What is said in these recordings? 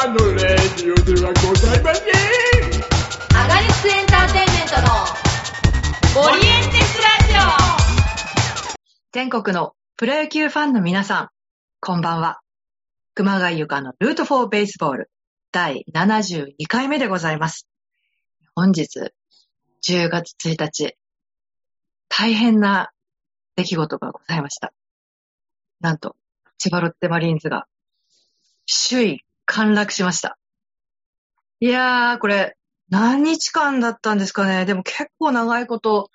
たのレディオではございませんアガリスエンターテインメントのオリエンテスラジオ全国のプロ野球ファンの皆さん、こんばんは。熊谷ゆかのルートフォーベースボール第72回目でございます。本日、10月1日、大変な出来事がございました。なんと、千葉ロッテマリーンズが首位陥落しました。いやー、これ、何日間だったんですかね。でも結構長いこと、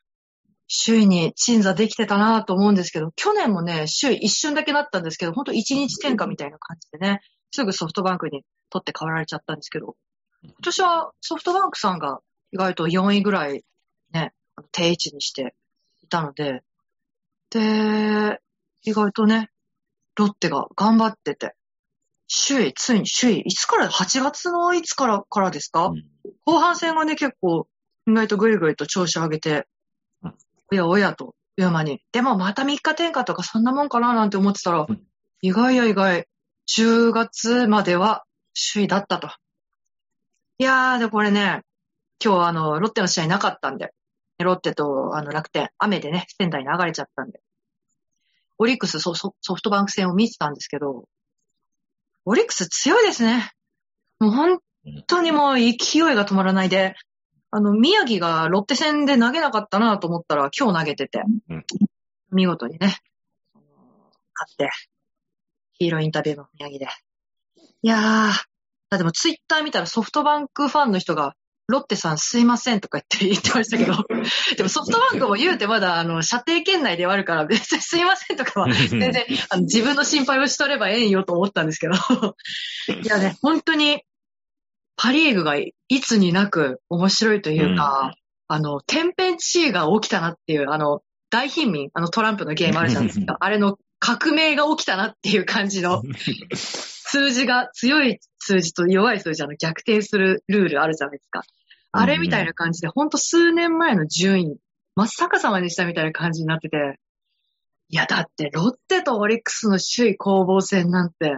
首位に鎮座できてたなと思うんですけど、去年もね、首位一瞬だけだったんですけど、ほんと一日転下みたいな感じでね、すぐソフトバンクに取って代わられちゃったんですけど、今年はソフトバンクさんが意外と4位ぐらいね、定位置にしていたので、で、意外とね、ロッテが頑張ってて、首位、ついに首位、いつから、8月のいつからからですか、うん。後半戦がね、結構、意外とぐいぐいと調子上げてうん、おやおやという間に。でもまた3日転下とかそんなもんかななんて思ってたらうん、意外や意外、10月までは首位だったと。いやー、でこれね、今日あの、ロッテの試合なかったんで、ロッテとあの楽天、雨でね、仙台に上がれちゃったんで、オリックスソフトバンク戦を見てたんですけど、オリックス強いですね。もう本当にもう勢いが止まらないで、あの、宮城がロッテ戦で投げなかったなと思ったら今日投げてて、うん。見事にね、勝って、ヒーローインタビューの宮城で。いやー、あでもツイッター見たらソフトバンクファンの人が、ロッテさんすいませんとか言って言ってましたけど、でもソフトバンクも言うてまだあの、射程圏内ではあるから、別にすいませんとかは全然あの自分の心配をしとればええんよと思ったんですけど。いやね、本当に、パリーグがいつになく面白いというか、あの、天変地異が起きたなっていう、あの、大貧民、あのトランプのゲームあるじゃないですか。あれの革命が起きたなっていう感じの数字が、強い数字と弱い数字あの逆転するルールあるじゃないですか。あれみたいな感じで、ほんと数年前の順位、真っ逆さまにしたみたいな感じになってて、いや、だって、ロッテとオリックスの首位攻防戦なんて、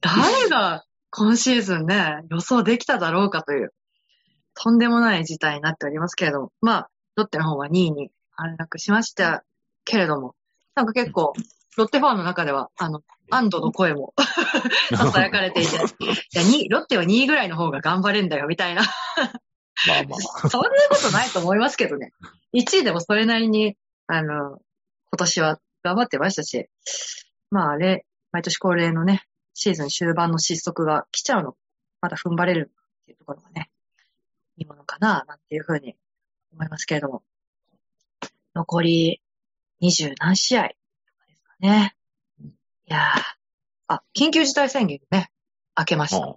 誰が今シーズンね、予想できただろうかという、とんでもない事態になっておりますけれども、まあ、ロッテの方は2位に陥落しましたけれども、なんか結構、ロッテファンの中では、あの、安堵の声も 囁かれていて、いや、にロッテは2位ぐらいの方が頑張れんだよ、みたいな。まあまあ。そんなことないと思いますけどね。1位でもそれなりに、あの、今年は頑張ってましたし、まああれ、毎年恒例のね、シーズン終盤の失速が来ちゃうの、まだ踏ん張れるっていうところがね、いいものかな、なんていうふうに思いますけれども。残り20何試合ね。いやー、あ、緊急事態宣言ね、明けました。は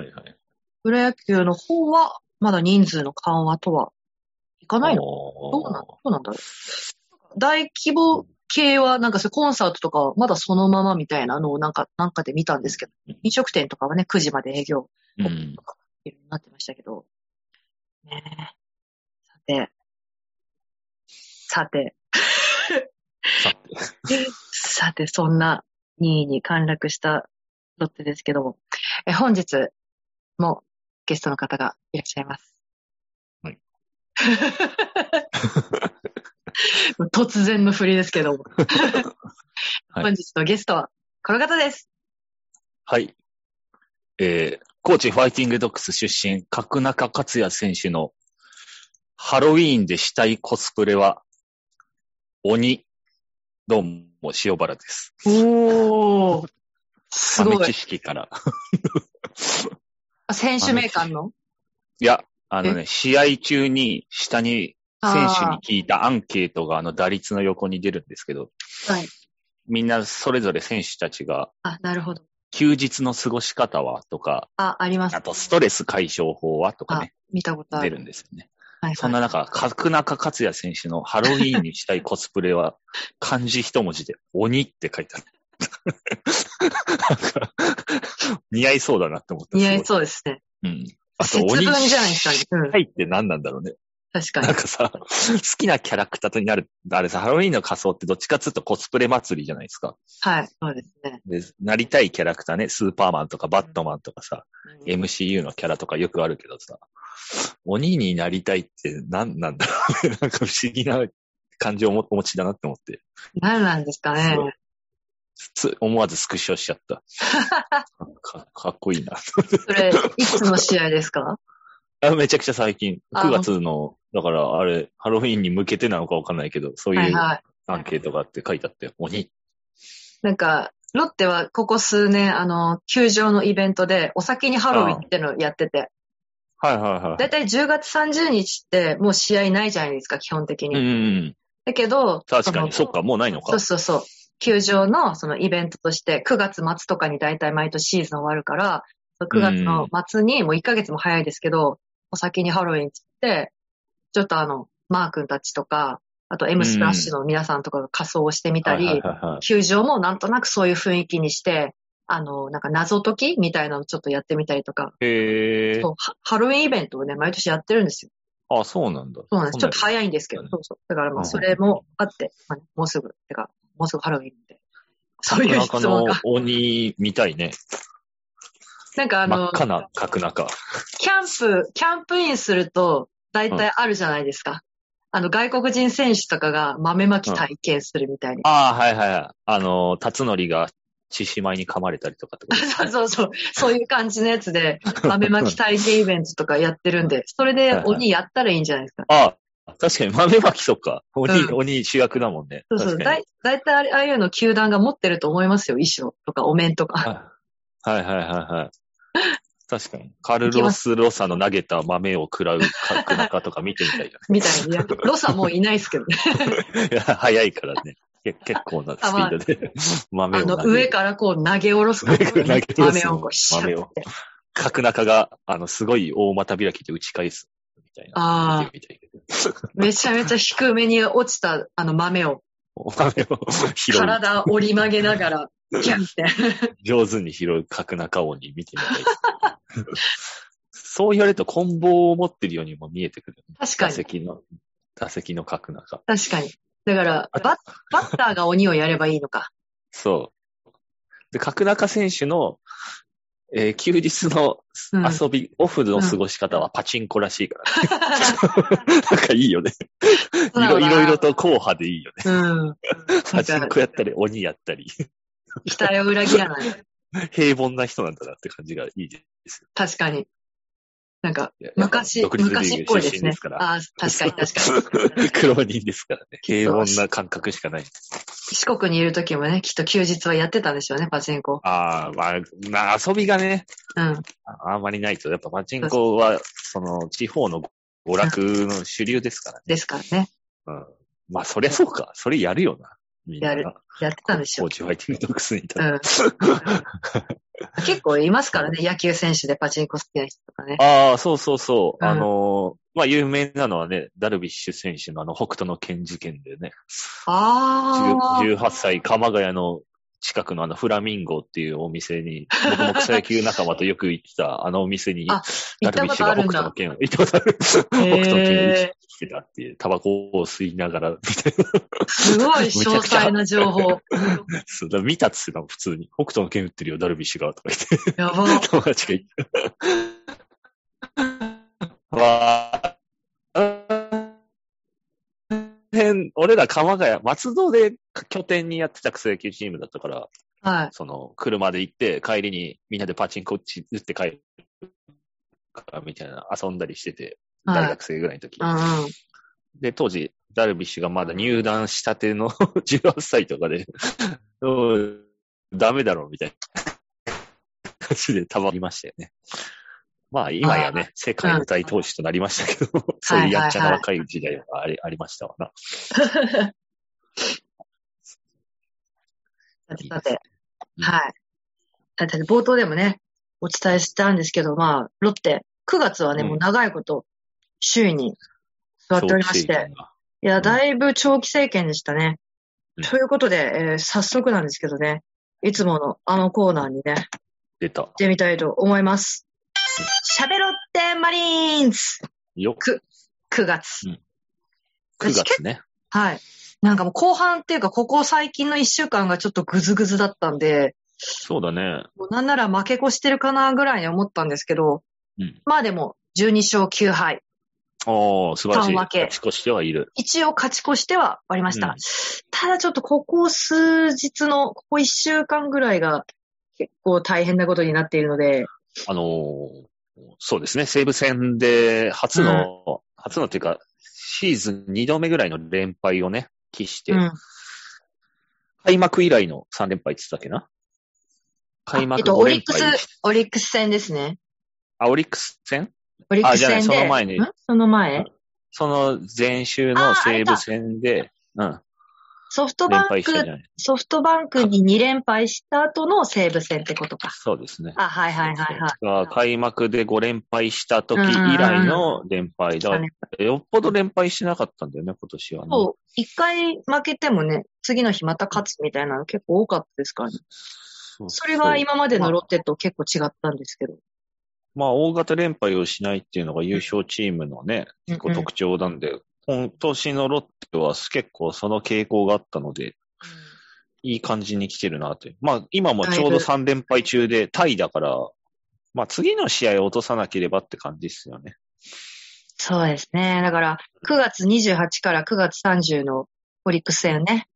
いはい。プロ野球の方は、まだ人数の緩和とはいかないの？どうなんどうなんだろう？大規模系は、なんかそうコンサートとかはまだそのままみたいなのをなんか、なんかで見たんですけど、飲食店とかはね、9時まで営業うん。いろいろなってましたけど。ねえ。さて、さて、さて。そんな2位に陥落したロッテですけども、え本日もゲストの方がいらっしゃいます。はい。突然の振りですけども。はい本日のゲストはこの方です。はい。えー、高知ファイティングドッグス出身、角中克也選手のハロウィーンでしたいコスプレは、鬼。どうも、塩原です。おー。すごい。豆知識から。選手名鑑の？いや、あのね、試合中に下に選手に聞いたアンケートがあの打率の横に出るんですけど、はい。みんなそれぞれ選手たちがあ、なるほど。休日の過ごし方はとか、あ、ありますあ。とストレス解消法はとかあね、、見たことある。出るんですよね。はいはい。そんな中、角中克也選手のハロウィーンにしたいコスプレは、漢字一文字で鬼って書いてある。似合いそうだなって思った。似合いう。そうですね。うん。あと鬼じゃないですか。うん。はいって何なんだろうね。確かに。なんかさ、好きなキャラクターになる、あれさ、ハロウィンの仮装ってどっちかっつうとコスプレ祭りじゃないですか。はい、そうですね。で、なりたいキャラクターね、スーパーマンとかバットマンとかさ、うん MCU のキャラとかよくあるけどさ、鬼になりたいって何なんだろうね。なんか不思議な感情をお持ちだなって思って、何なんですかね。思わずスクショしちゃった。かかっこいいな。それ、いつの試合ですか？あめちゃくちゃ最近、あ9月の、だからあれ、ハロウィンに向けてなのかわかんないけど、そうはいいうはい。アンケートがあって書いてあって、鬼。なんか、ロッテはここ数年、あの、球場のイベントで、お先にハロウィンってのをやってて、はいはいはい。だいたい10月30日ってもう試合ないじゃないですか、基本的に。うん。だけど、確かに、そっか、もうないのか。そうそうそう。球場のそのイベントとして9月末とかに大体毎年シーズン終わるから、9月の末にもう1ヶ月も早いですけど、お先にハロウィンつって、ちょっとあの、マー君たちとか、あと M スプラッシュの皆さんとかが仮装をしてみたり、球場もなんとなくそういう雰囲気にして、あの、なんか謎解きみたいなのをちょっとやってみたりとか、へえそう。ハハロウィンイベントをね、毎年やってるんですよ。あ、そうなんだ。そうなんです。ちょっとい。早いんですけど、うんそうそう。だからまあ、うんそれもあって、まあね、もうすぐ、てか、もうすぐハロウィンで。そういう質問が。鬼みたいね。なんかあの、真っ赤な角中。キャンプ、キャンプインすると、大体あるじゃないですか。あの、外国人選手とかが豆まき体験するみたいに。ああ、はいはいはい。あの、辰則が獅子舞に噛まれたりとかってことです そうねそうそう。そういう感じのやつで、豆まき体験イベントとかやってるんで、それで鬼やったらいいんじゃないですか？ああ、確かに豆まきそっか。鬼、うん鬼主役だもんね。そうそう。だいたいああいうの球団が持ってると思いますよ。衣装とかお面とか。はいはいはいはい。確かに。カルロス・ロサの投げた豆を食らう角中とか見てみたいじみたいに。いやロサもういないですけどね。早いからね。け結構なスピードで豆あの、を投げる。上からこう投げ下ろす上から投げ下ろす豆をこう豆を。角中が、あの、すごい大股開きで打ち返す。みたいな。あー見てみたいけど。めちゃめちゃ低めに落ちたあの豆を豆を拾う。体折り曲げながら、キャンって。上手に拾う角中鬼見てみたいです。そう言われると、棍棒を持ってるようにも見えてくる。打確かに。席の、打席の角中。確かに。だから、バッバッターが鬼をやればいいのか。そう。で、角中選手の、えー休日のうん遊び、オフの過ごし方はパチンコらしいから、ね なんかいいよね。いろいろいろと硬派でいいよね。うん。パチンコやったり、鬼やったり、期待を裏切らない。平凡な人なんだなって感じがいいですよ。確かに。なんか、昔、昔っぽいですねす。ああ、確かに確かに。苦労人ですからね。平凡な感覚しかない。四国にいる時もね、きっと休日はやってたんでしょうね、パチンコ。ああ、まあ、まあ、遊びがね、うん。ああんまりないと、やっぱパチンコは、その、地方の娯楽の主流ですからね。ですからね。うん。まあ、そりゃそうか。それやるよな。みんなな。やるやってたんでしょコーチファイティングドッグスにいたら。うん。結構いますからね、野球選手でパチンコ好きな人とかね。ああ、そうそうそう。うんあのーまあ、有名なのはね、ダルビッシュ選手のあの、北斗の剣事件でね、ああ。18歳、鎌ヶ谷の近くのあの、フラミンゴっていうお店に、僕も草野球仲間とよく行ってた あのお店に、あ行ったことあるんだ。北斗の剣を、行ったことある。北斗の剣をへ来てたっていう、タバコを吸いながら、みたいな。ーすごい 詳細な情報。そうだ見たっつってた普通に。北斗の剣打ってるよ、ダルビッシュが、とか言って。やば。友達が言って。わ変俺ら鎌ヶ谷、松戸で拠点にやってた草野球チームだったから、はい。その、車で行って、帰りにみんなでパチンコ打って帰るか、みたいな、遊んだりしてて、はい大学生ぐらいの時。うんうん。で、当時、ダルビッシュがまだ入団したての 18歳とかで、うんダメだろ、みたいな感じでたまりましたよね。まあ、今やね、世界の大投手となりましたけど、そういうやっちゃな若い時代はありありましたわな。さてさて、うんはい。だって冒頭でもね、お伝えしたんですけど、まあ、ロッテ、9月はね、うんもう長いこと、首位に座っておりまして、いや、だいぶ長期政権でしたね。うんということで、えー早速なんですけどね、いつものあのコーナーにね、出た行っ。てみたいと思います。喋ろってマリーンズよく。9月。9月ね。はい。なんかもう後半っていうか、ここ最近の1週間がちょっとグズグズだったんで、そうだね。もうなんなら負け越してるかなぐらいに思ったんですけど、うん。まあでも、12勝9敗。おー、素晴らしい。勝ち越してはいる。一応勝ち越しては終わりました。うんただちょっとここ数日の、ここ1週間ぐらいが結構大変なことになっているので、あのーそうですね。西武戦で初の、初のっていうか、シーズン2度目ぐらいの連敗をね、喫して、うん。開幕以来の3連敗って言ってたっけな？開幕あえっと、5オリック。ス、オリックス戦ですね。あ、オリックス戦？オリックス戦で。あじゃないその前にん？その前？その前週の西武戦で、うん、ソフト連バンク。ソフトバンクに2連敗した後の西武戦ってことか。そうですね。あ、はいはいはいはい。開幕で5連敗した時以来の連敗だ。よっぽど連敗してなかったんだよね、今年はね。そう、一回負けてもね、次の日また勝つみたいなの結構多かったですからね。それが今までのロッテと結構違ったんですけど。まあ、大型連敗をしないっていうのが優勝チームのね、うんこう特徴なんで、今年のロッテは結構その傾向があったので、いい感じに来てるなという。まあ、今もちょうど3連敗中でタイだから、まあ、次の試合を落とさなければって感じですよね。そうですね。だから、9月28から9月30のオリックス戦ね、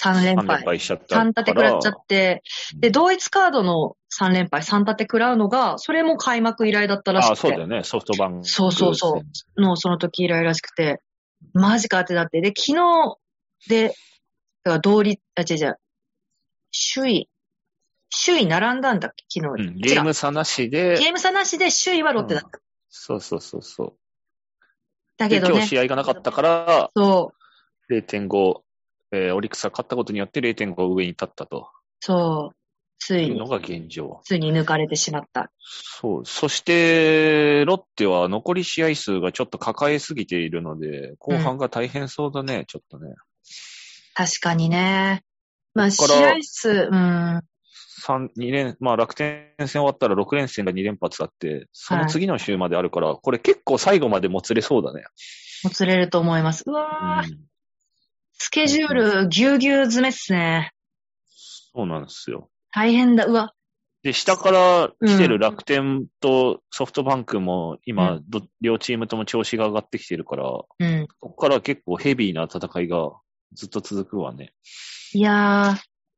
3連3連敗。敗しちゃったから。3立て食らっちゃって、で、同一カードの3連敗、3立て食らうのが、それも開幕以来だったらしああ、くてそうだよ、ね。ソフトバンク。そうそうそうのその時以来らしくて、マジかってなって、で、昨日で、だから同率、あ、違う違う、首位、首位並んだんだっけ？昨日。うん、ゲーム差なしで、ゲーム差なしで首位はロッテだった。そうそうそうそう。で、だけどね。今日、試合がなかったから、そう、0.5、えーオリックスが勝ったことによって0.5上に立ったと。そう、ついに、いうのが現状。ついに抜かれてしまった。そう。そして、ロッテは残り試合数がちょっと抱えすぎているので、後半が大変そうだね、ちょっとね。確かにね。まあ、試合数、うん、三二連、まあ楽天戦終わったら6連戦が2連発あって、その次の週まであるから、これ結構最後までもつれそうだね。もつれると思います。うわー、うん。スケジュールぎゅうぎゅう詰めっすね。そうなんですよ。大変だ。うわ、で、下から来てる楽天とソフトバンクもう今、ど両チームとも調子が上がってきてるから、こうん。こから結構ヘビーな戦いがずっと続くわね。いやー、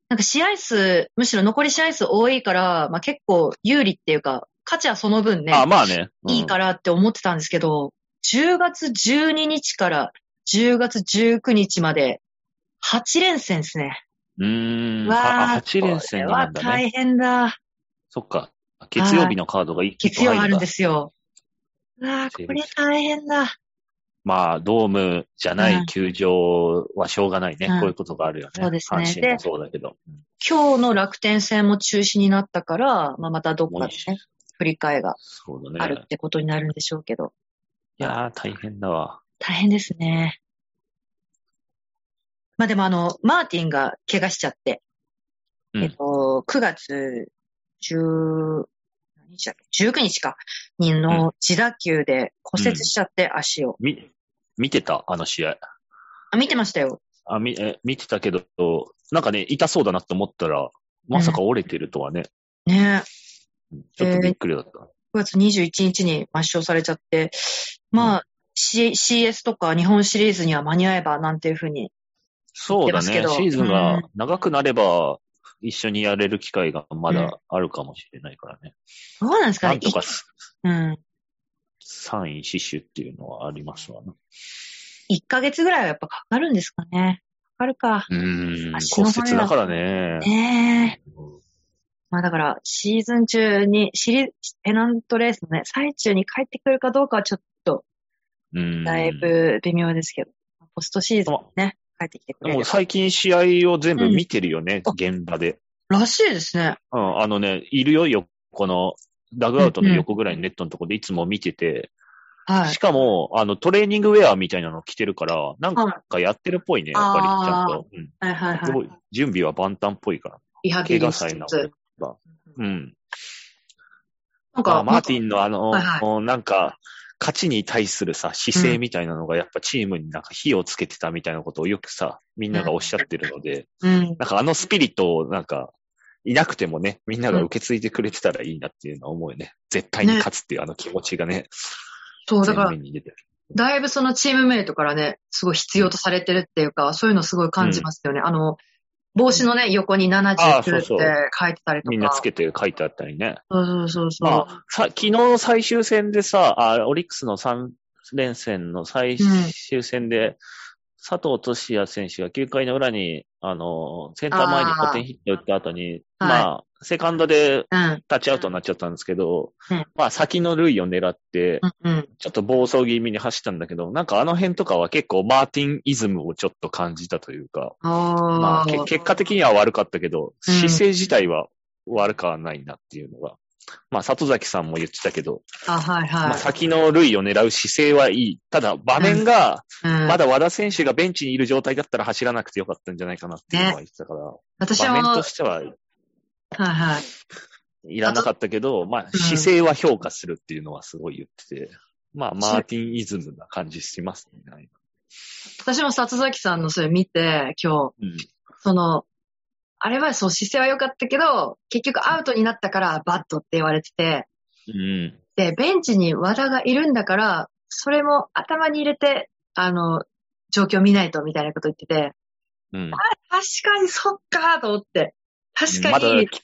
なんか試合数、むしろ残り試合数多いから、まあ結構有利っていうか、価値はその分ね、あ、まあね。うんいいからって思ってたんですけど、10月12日から10月19日まで8連戦ですね。うーん。わあ、ー、8連戦になるんだね。大変だ。そっか。月曜日のカードが一気月曜あるんですすよ。うわー、セーブこれ大変だ。まあ、ドームじゃなうんい球場はしょうがないね。うんこういうことがあるよね。そうですね阪神もそうだけど。今日の楽天戦も中止になったから、まあまたどっかでね、振り替えがあるっ。てことになるんでしょうけど。いやー、大変だわ。大変ですね。まあでもあの、マーティンが怪我しちゃって、うんえっと、9月10、何日だっけ ?19 日か。にの自打球で骨折しちゃって、足を。み、見てた？あの試合。あ、見てましたよ。あ、み、え、見てたけど、なんかね、痛そうだなって思ったら、まさか折れてるとはね。ねうんちょっとびっくりだった。9月21日に抹消されちゃって、まあ、C、CS とか日本シリーズには間に合えばなんていうふうに。そうだね。シーズンうがん長くなれば、一緒にやれる機会がまだあるかもしれないからね。どうなんですかねなんとかすうん。3位死守っていうのはありますわな。1ヶ月ぐらいはやっぱかかるんですかね。かかるか。うーん、骨折だからね。ねえ。うんまあだから、シーズン中に、シリ、ペナントレースのね、最中に帰ってくるかどうかはちょっと、うん。だいぶ微妙ですけど、ポストシーズンね、帰ってきてくれる。最近試合を全部見てるよね、うん現場で。らしいですね。うん、あのね、いるよ、よ、この、ダグアウトの横ぐらいのネットのところでいつも見てて、はいし。かも、あの、トレーニングウェアみたいなの着てるから、なんかやってるっぽいね、やっぱり、ちゃんと。うんはいはいはい。すごい準備は万端っぽいから。リハビリしつ怪我さえなつ。うん。なんか、あマーティンのあの、はいはなんか、勝ちに対するさ、姿勢みたいなのがやっぱチームになんか火をつけてたみたいなことをよくさ、みんながおっしゃってるので、うん。なんかあのスピリットをなんか、いなくてもね、みんなが受け継いでくれてたらいいなっていうのは思うよね。絶対に勝つっていうあの気持ちがね、そう、だから前面、に出てる。だいぶそのチームメイトからね、すごい必要とされてるっていうか、そういうのすごい感じますよね。あの、帽子のね、横に79って書いてたりとか。みんなつけて書いてあったりね。そうそうそうそう。まあ、さ、昨日の最終戦でさ、あ、オリックスの3連戦の最終戦で、佐藤俊也選手が9回の裏に、あの、センター前にポテンヒット打った後に、あーまあ、セカンドでうん。タッチアウトになっちゃったんですけど、うんまあ、先の塁を狙って。ちょっと暴走気味に走ったんだけど、なんかあの辺とかは結構マーティンイズムをちょっと感じたというか、まあ、結果的には悪かったけど、うん姿勢自体は悪くはないなっていうのが、まあ、里崎さんも言ってたけど、あ、はいまあ、はい。先の塁を狙う姿勢はいい。ただ、場面が、うんまだ和田選手がベンチにいる状態だったら走らなくてよかったんじゃないかなっていうのは言ってたから、私も、場面とはしてはいはい。いらなかったけど、まあ、うん姿勢は評価するっていうのはすごい言ってて、まあ、マーティンイズムな感じしますね。私も里崎さんのそれ見て、今日、うん。その、あれはそう姿勢は良かったけど、結局アウトになったからバットって言われてて、うん。で、ベンチに和田がいるんだから、それも頭に入れて、あの、状況見ないとみたいなこと言ってて、うん。確かにそっかと思って。確かまだに、切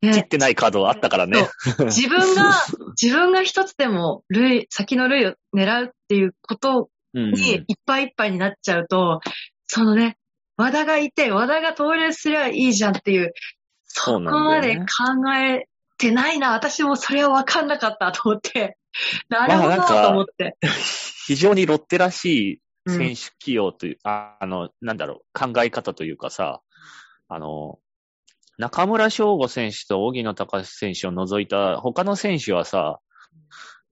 切っね、てないカードあったからね。自分が、自分が一つでも塁、先の塁を狙うっていうことうん。にいっぱいいっぱいになっちゃうと、そのね、和田がいて、和田が投入すりゃいいじゃんっていう、そこまで考えてないな。私もそれは分かんなかったと思って。なるほどと思って。非常にロッテらしいうん選手起用という、ああの、なんだろう、考え方というかさ、あの、中村翔吾選手と荻野隆選手を除いた他の選手はさ、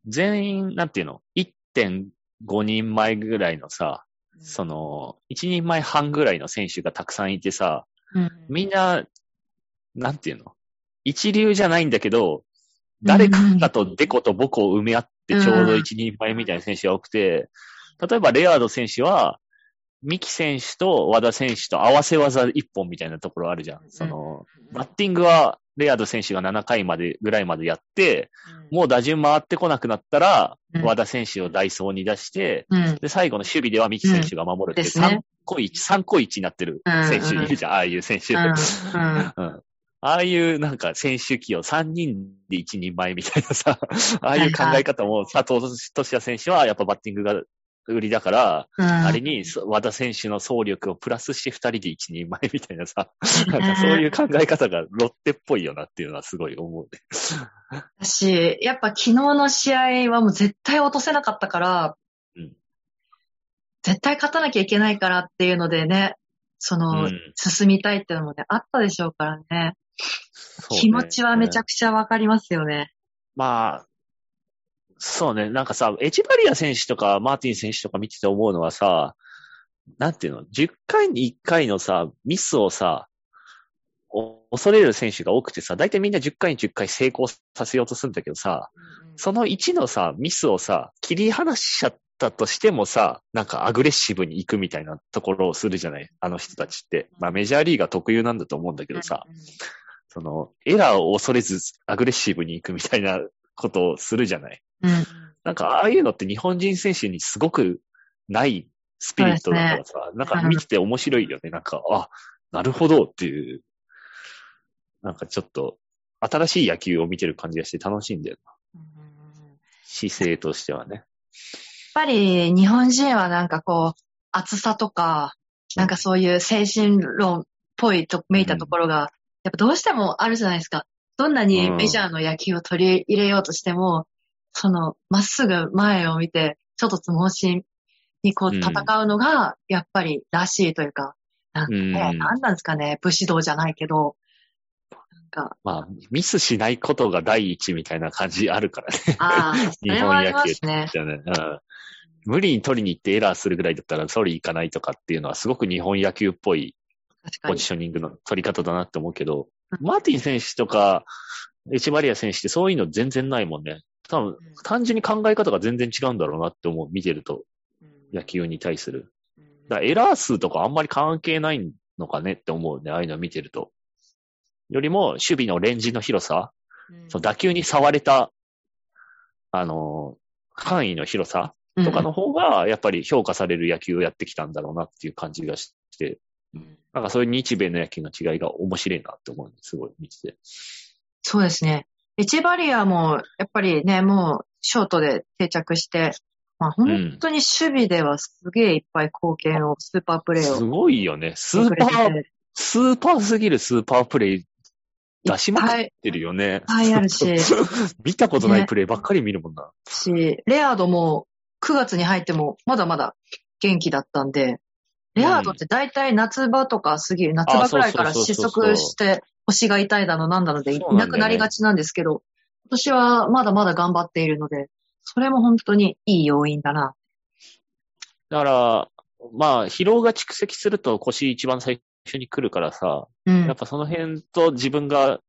全員、なんていうの ?1.5 人前ぐらいのさ、その、1人前半ぐらいの選手がたくさんいてさ、うん。みんな、なんていうの？一流じゃないんだけど、誰かとデコとボコを埋め合ってちょうど一人前みたいな選手が多くて、例えばレアード選手は、ミキ選手と和田選手と合わせ技一本みたいなところあるじゃん。その、バッティングはレアード選手が7回までぐらいまでやって、もう打順回ってこなくなったら、うん和田選手をダイソーに出して、うん。で、最後の守備ではミキ選手が守るっていう、うんですね3個1、3個1になってる選手いるじゃん、ああいう選手。うん。うん。うんああいうなんか選手起用3人で1人前みたいなさ、ああいう考え方も佐藤俊也選手はやっぱバッティングが売りだから、うん。あれにそ和田選手の総力をプラスして2人で1人前みたいなさ、なんかそういう考え方がロッテっぽいよなっていうのはすごい思うね。私、やっぱ昨日の試合はもう絶対落とせなかったから、うん絶対勝たなきゃいけないからっていうのでね、その、うん進みたいっていうのもね、あったでしょうからね。ね気持ちはめちゃくちゃわかりますよね。まあ、そうね、なんかさ、エチバリア選手とかマーティン選手とか見てて思うのはさ、なんていうの、10回に1回のさ、ミスをさ、お恐れる選手が多くてさ、大体みんな10回に10回成功させようとするんだけどさ、その1のさ、ミスをさ、切り離しちゃったとしてもさ、なんかアグレッシブに行くみたいなところをするじゃない？あの人たちって。まあメジャーリーガー特有なんだと思うんだけどさ、その、エラーを恐れずアグレッシブに行くみたいなことをするじゃないうん。なんかああいうのって日本人選手にすごくないスピリットだからさ、なんか見てて面白いよね。なんか、あ、なるほどっていう、なんかちょっと新しい野球を見てる感じがして楽しいんだよな。姿勢としてはね。やっぱり日本人はなんかこう、厚さとか、なんかそういう精神論っぽいとめいたところが、やっぱどうしてもあるじゃないですか。どんなにメジャーの野球を取り入れようとしても、その、まっすぐ前を見て、ちょっとつ盲信にこううん戦うのが、やっぱりらしいというか、なんかね、うんなんなんですかね、武士道じゃないけど、なんか、まあ、ミスしないことが第一みたいな感じあるからね。ああ、そ 日れもあり本野球ますね。じゃね。うん無理に取りに行ってエラーするぐらいだったら、それ行かないとかっていうのはすごく日本野球っぽいポジ。ショニングの取り方だなって思うけどうん、マーティン選手とか、エチバリア選手ってそういうの全然ないもんね。多分、単純に考え方が全然違うんだろうなって思う、見てると、うん野球に対する。うんだエラー数とかあんまり関係ないのかねって思うね、ああいうの見てると。よりも、守備のレンジの広さ、うんその打球に触れた、あのー範囲の広さとかの方が、やっぱり評価される野球をやってきたんだろうなっていう感じがして、うんなんかそういう日米の野球の違いが面白いなって思うんです、すごい見てて。そうですね。エチェバリアも、やっぱりね、もう、ショートで定着して、まあ本当に守備ではすげえいっぱい貢献を、スーパープレーをすごいよね。スーパー、スーパーすぎるスーパープレイ出しまくってるよね。いっぱいあるし、見たことないプレイばっかり見るもんな。し、レアードも9月に入ってもまだまだ元気だったんで、レアードって大体夏場とか過ぎる、夏場くらいから失速して腰が痛いだのなんだのでいなくなりがちなんですけど、今年はまだまだ頑張っているので、それも本当にいい要因だな。だから、まあ、疲労が蓄積すると腰一番最初に来るからさ、うんやっ。ぱその辺と自分が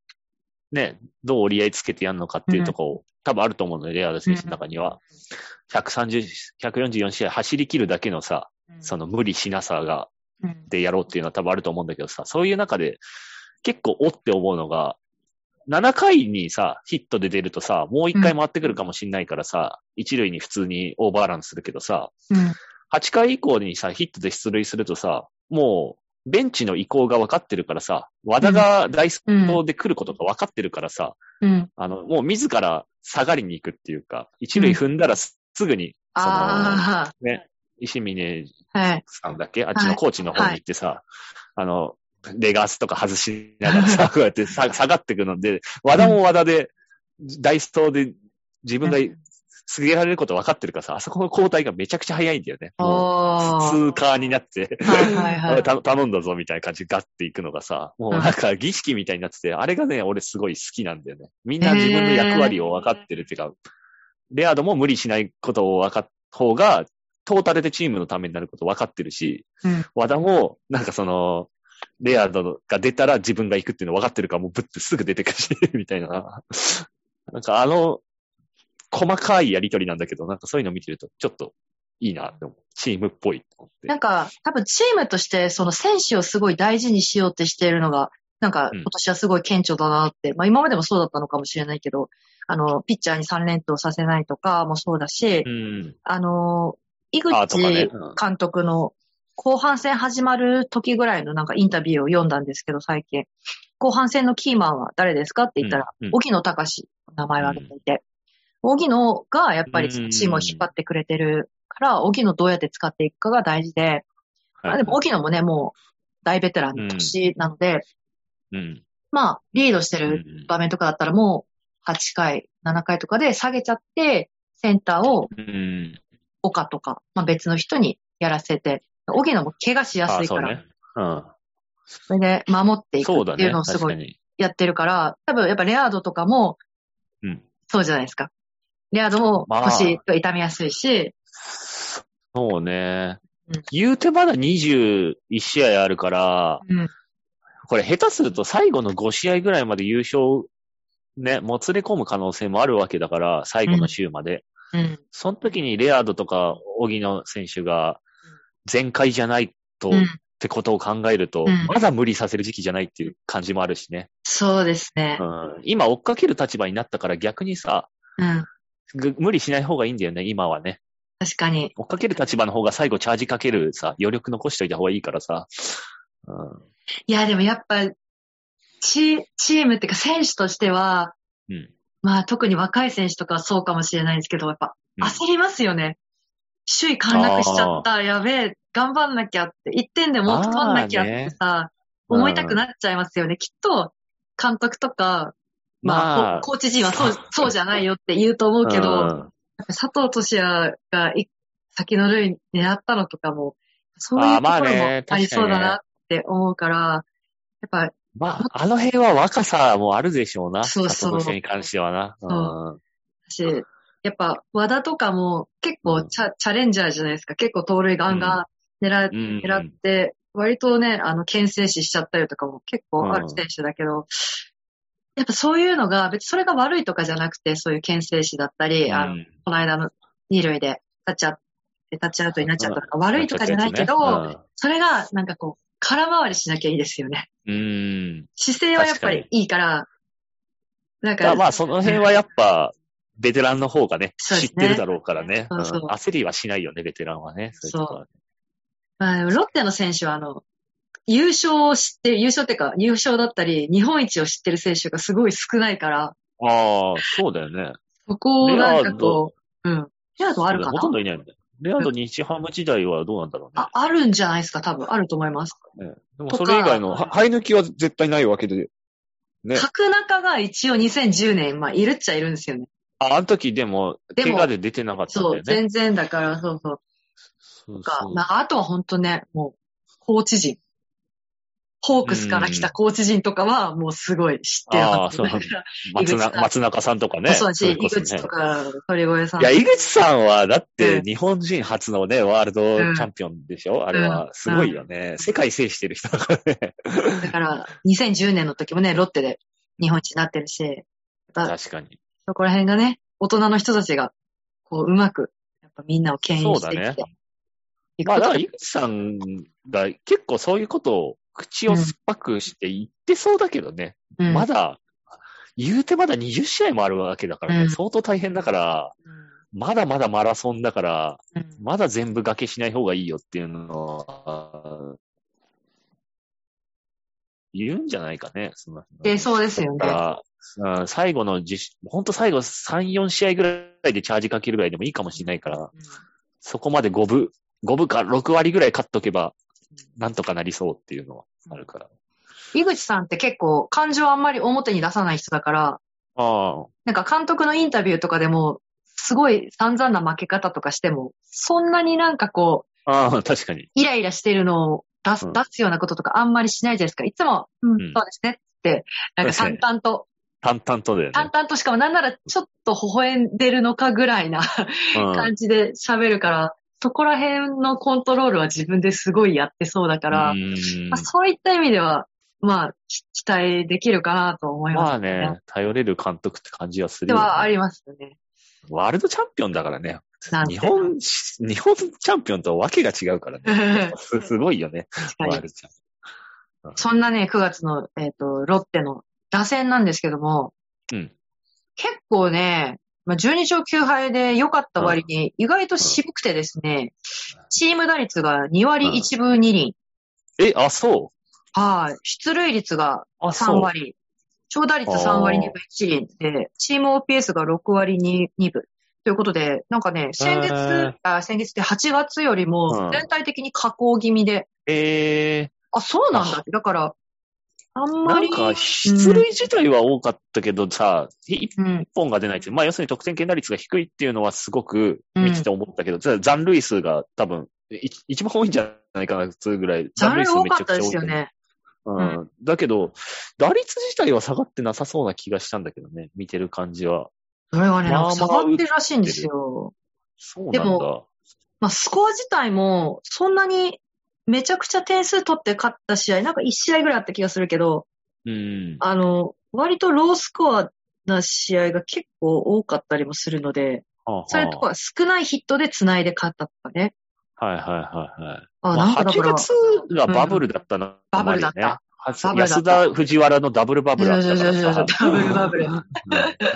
ね、どう折り合いつけてやるのかっていうところ、多分あると思うので、レアード選手の中には。130、144試合走り切るだけのさ、その無理しなさが、うん、でやろうっていうのは多分あると思うんだけどさ、そういう中で結構おって思うのが、7回にさ、ヒットで出るとさ、もう1回回ってくるかもしんないからさ、一塁に普通にオーバーランするけどさ、うん。8回以降にさ、ヒットで出塁するとさ、もう、ベンチの意向が分かってるからさ、和田が大ストで来ることが分かってるからさ、うん。あの、もう自ら下がりに行くっていうか、一塁踏んだらすすぐに、その、あね、石峰。さんだっけあっちのコーチの方に行ってさ、あの、レガースとか外しながらさ、こうやってさ下がっていくので、和田も和田で、ダイストで自分が告げられること分かってるからさ、あそこの交代がめちゃくちゃ早いんだよね。通過になって、はいはいはい。た頼んだぞみたいな感じでガッていくのがさ、もうなんか儀式みたいになってて、あれがね、俺すごい好きなんだよね。みんな自分の役割を分かってるっていうか、レアードも無理しないことを分かった方が、トータルでチームのためになること分かってるし、うん和田も、なんかその、レアードが出たら自分が行くっていうの分かってるから、もうぶってすぐ出てくるし、みたいな。なんかあの、細かいやりとりなんだけど、なんかそういうの見てると、ちょっといいなって思う。チームっぽいと思って。なんか、多分チームとして、その選手をすごい大事にしようってしているのが、なんかうん今年はすごい顕著だなって、まあ今までもそうだったのかもしれないけど、あの、ピッチャーに3連投させないとかもそうだし、うん。あの、井口うん。監督の後半戦始まる時ぐらいのなんかインタビューを読んだんですけど、最近。後半戦のキーマンは誰ですかって言ったら、うんうん。荻野隆の名前を挙げていて、荻野がやっぱりうんチームを引っ張ってくれてるから、荻野どうやって使っていくかが大事で、まあでも荻野もね、もう大ベテランの年なので、うん。まあ、リードしてるうん。場面とかだったらもう8回、7回とかで下げちゃって、センターをうん。岡とか、まあ別の人にやらせて、荻野も怪我しやあすいから、そうね。うん。それで守っていく。っていうのをすごい。やってるから、多分やっぱレアードとかもうん。そうじゃないですか。レアードもまあ腰が痛みやすいし、そうねうん。言うてまだ21試合あるから、うん、これ下手すると最後の5試合ぐらいまで優勝、ね、もつれ込む可能性もあるわけだから、最後の週まで。うん、その時にレアードとか、荻野選手が、全開じゃないと、うんってことを考えると、うんまだ無理させる時期じゃないっていう感じもあるしね。そうですねう。ん、今追っかける立場になったから逆にさ、うん、ぐ無理しない方がいいんだよね、今はね。確かに。追っかける立場の方が最後チャージかけるさ、余力残しといた方がいいからさ。うん、いや、でもやっぱ、チチームっていうか選手としては、うん。まあ特に若い選手とかはそうかもしれないですけど、やっぱうん。焦りますよね。首位陥落しちゃった、やべえ、頑張んなきゃって、1点でも取んなきゃってさ、まあね。思いたくなっちゃいますよね。きっと、監督とか、まあ、まあ。ココーチ陣はそう、そうじゃないよって言うと思うけど、うん。佐藤俊也がい先の塁狙ったのとかも、そういうところもね。ありそうだなって思うから、やっぱ、まあ、あの辺は若さもあるでしょうな。そうそう。に関してはな。うん。私、やっぱ、和田とかも結構チャ,、チャレンジャーじゃないですか。結構盗塁ガンガン狙,、うん。狙って、割とね、あの、牽制死しちゃったりとかも結構ある選手だけど、やっぱそういうのが、別にそれが悪いとかじゃなくて、そういう牽制死だったり、あの、うんこの間の二塁でタッチアウト、タッチアウトになっちゃったとか、悪いとかじゃないけど、それがなんかこう、空回りしなきゃいいですよね。うん。うん。姿勢はやっぱりいいから、なんか、まあまあ、その辺はやっぱ、ベテランの方がね、ね知ってるだろうからね。そうそううん焦りはしないよね、ベテランはね。そういうまあロッテの選手はあの、優勝を知ってる、優勝っていうか、優勝だったり、日本一を知ってる選手がすごい少ないから、ああ、そうだよね。そこをなんかこう、うん。レアードあるかほとんなどいないんだよ。レアード日ハム時代はどうなんだろうねあ、。あるんじゃないですか、多分。あると思います。ねでもそれ以外の、は生え抜きは絶対ないわけで。ね。角中が一応2010年、まあ、いるっちゃいるんですよね。あ、あの時でも、でも怪我で出てなかったんだそう、よね。全然だから、そうそう。か、そうそうまあ、あとは本当ね、もう、コーチ陣。ホークスから来たコーチ陣とかは、もうすごい知ってるはず。あーそう松松中さんとかね。そうだし、ね口とか、鳥越さん。いや、井口さんは、だっうんて日本人初のね、ワールドチャンピオンでしょ、あれは、すごいよね。世界制してる人だからね。だから、2010年の時もね、ロッテで日本一になってるし、確かに。そこら辺がね、大人の人たちが、こう、うまく、やっぱみんなを牽引していってそうだね。まあ、だから井口さんが結構そういうことを口を酸っぱくして言ってそうだけどね。うんまだ、言うてまだ20試合もあるわけだからね。うん相当大変だから、まだまだマラソンだから、うんまだ全部崖けしない方がいいよっていうのは、言うんじゃないかね。そので、そうですよね。だから、うん最後の実、本当最後3、4試合ぐらいでチャージかけるぐらいでもいいかもしれないから、そこまで5分、5分か6割ぐらい勝っとけば、なんとかなりそうっていうのはあるから。井口さんって結構感情あんまり表に出さない人だから、あなんか監督のインタビューとかでも、すごい散々な負け方とかしても、そんなになんかこう、あ、ああ、確かに。イライラしてるのを出す、うん出すようなこととかあんまりしないじゃないですか。いつも、うん、うんそうですねって、なんか淡々と、淡々とだよね。淡々としかもなんならちょっと微笑んでるのかぐらいなうん 感じで喋るから、そこら辺のコントロールは自分ですごいやってそうだから、うんまあ、そういった意味では、まあ、き期待できるかなと思います、まあね、頼れる監督って感じはするよ、ね。ではありますよね。ワールドチャンピオンだからね。日本、日本チャンピオンとわけが違うからね。す すごいよね。ワールドチャンピそんなね、9月の、えっ、と、ロッテの打線なんですけども、うん結構ね、まあ、12勝9敗で良かった割に、意外と渋くてですね、チーム打率が2割1分2厘。え、あ、そう？はい。出塁率があ、3そう。割。長打率3割2分1厘で、チーム OPS が6割 2, 2分。ということで、なんかね、先月へー、あ先月で8月よりうんも全体的に下降気味で、えあ、そうなんだって。だから、あんー、まり、なんか、出塁自体は多かったけどさ、一うん、本が出ないって、まあ要するに得点圏打率が低いっていうのはすごく見てて思ったけど、じゃあ残塁数が多分、い一番多いんじゃないかな、普通ぐらい。残塁数多かったですよ多いね。うん。だけど、打率自体は下がってなさそうな気がしたんだけどね、見てる感じは。それはね、まあまあ下がってるらしいんですよ。そうなんだ。でまあ、スコア自体も、そんなにめちゃくちゃ点数取って勝った試合、なんか1試合ぐらいあった気がするけど、うん。あの、割とロースコアな試合が結構多かったりもするので、はあはあそれとか少ないヒットで繋いで勝ったとかね。はいはいはいはい。あ、まあ、8なんかだから、月がバブルだったな、バブルだったね。はバブルだった安田、藤原のダブルバブルあったからダブルバブル。うん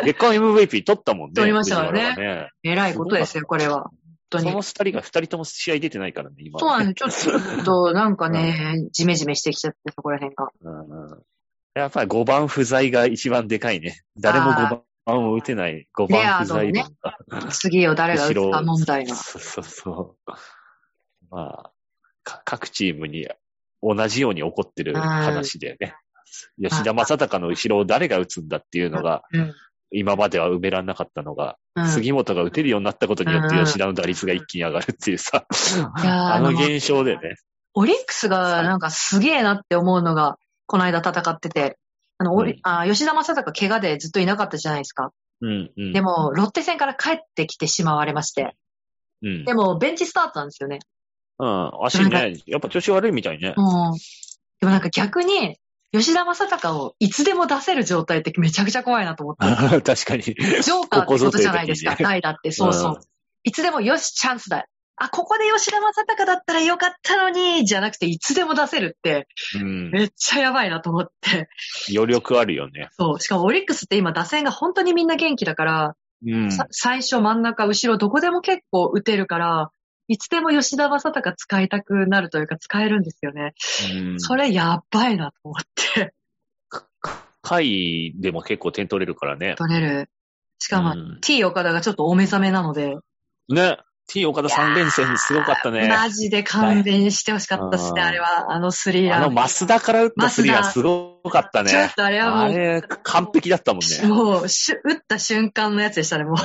月間 MVP 取ったもんね。取りましたからね藤原はね。偉いことですよ、これは。本当にその。二人が二人とも試合出てないからね、今。そうなんですよ。ちょっと、なんかね、ジメジメしてきちゃって、そこら辺が。うんうんやっぱり5番不在が一番でかいね。誰も5番を打てない5レ番不在アードのねが次を誰が打つか問題の。そうそうそう。まあ、か各チームに同じように起こってる話だよね。吉田正尚の後ろを誰が打つんだっていうのが、うん。今までは埋めらんなかったのが、うん杉本が打てるようになったことによってうん吉田の打率が一気に上がるっていうさ、あの現象でね。オリックスがなんかすげえなって思うのが、この間戦ってて、あの、うんあ吉田正尚怪我でずっといなかったじゃないですか。うん、うん。でも、ロッテ戦から帰ってきてしまわれまして。うん。でも、ベンチスタートなんですよね。うん、足ね、やっぱ調子悪いみたいね。うん。でもなんか逆に、吉田正尚をいつでも出せる状態ってめちゃくちゃ怖いなと思って。確かに。ジョーカーってことじゃないですか、代打って。そうそう。うんいつでも、よし、チャンスだ。あ、ここで吉田正尚だったらよかったのに、じゃなくて、いつでも出せるって、うん。めっちゃやばいなと思って。余力あるよね。そう。しかもオリックスって今打線が本当にみんな元気だから、うん。さ最初、真ん中、後ろ、どこでも結構打てるから、いつでも吉田正尚使いたくなるというか、使えるんですよね。うんそれやばいなと思って。回でも結構点取れるからね。取れる。しかも、うん T 岡田がちょっとお目覚めなので、ね。T 岡田3連戦すごかったね。マジで勘弁してほしかったですね、はいあれは。あのスリーラン。あの、増田から打ったスリーはすごかったね。ちょっとあれはもうあれ、完璧だったもんね。もう、しゅ打った瞬間のやつでしたね、も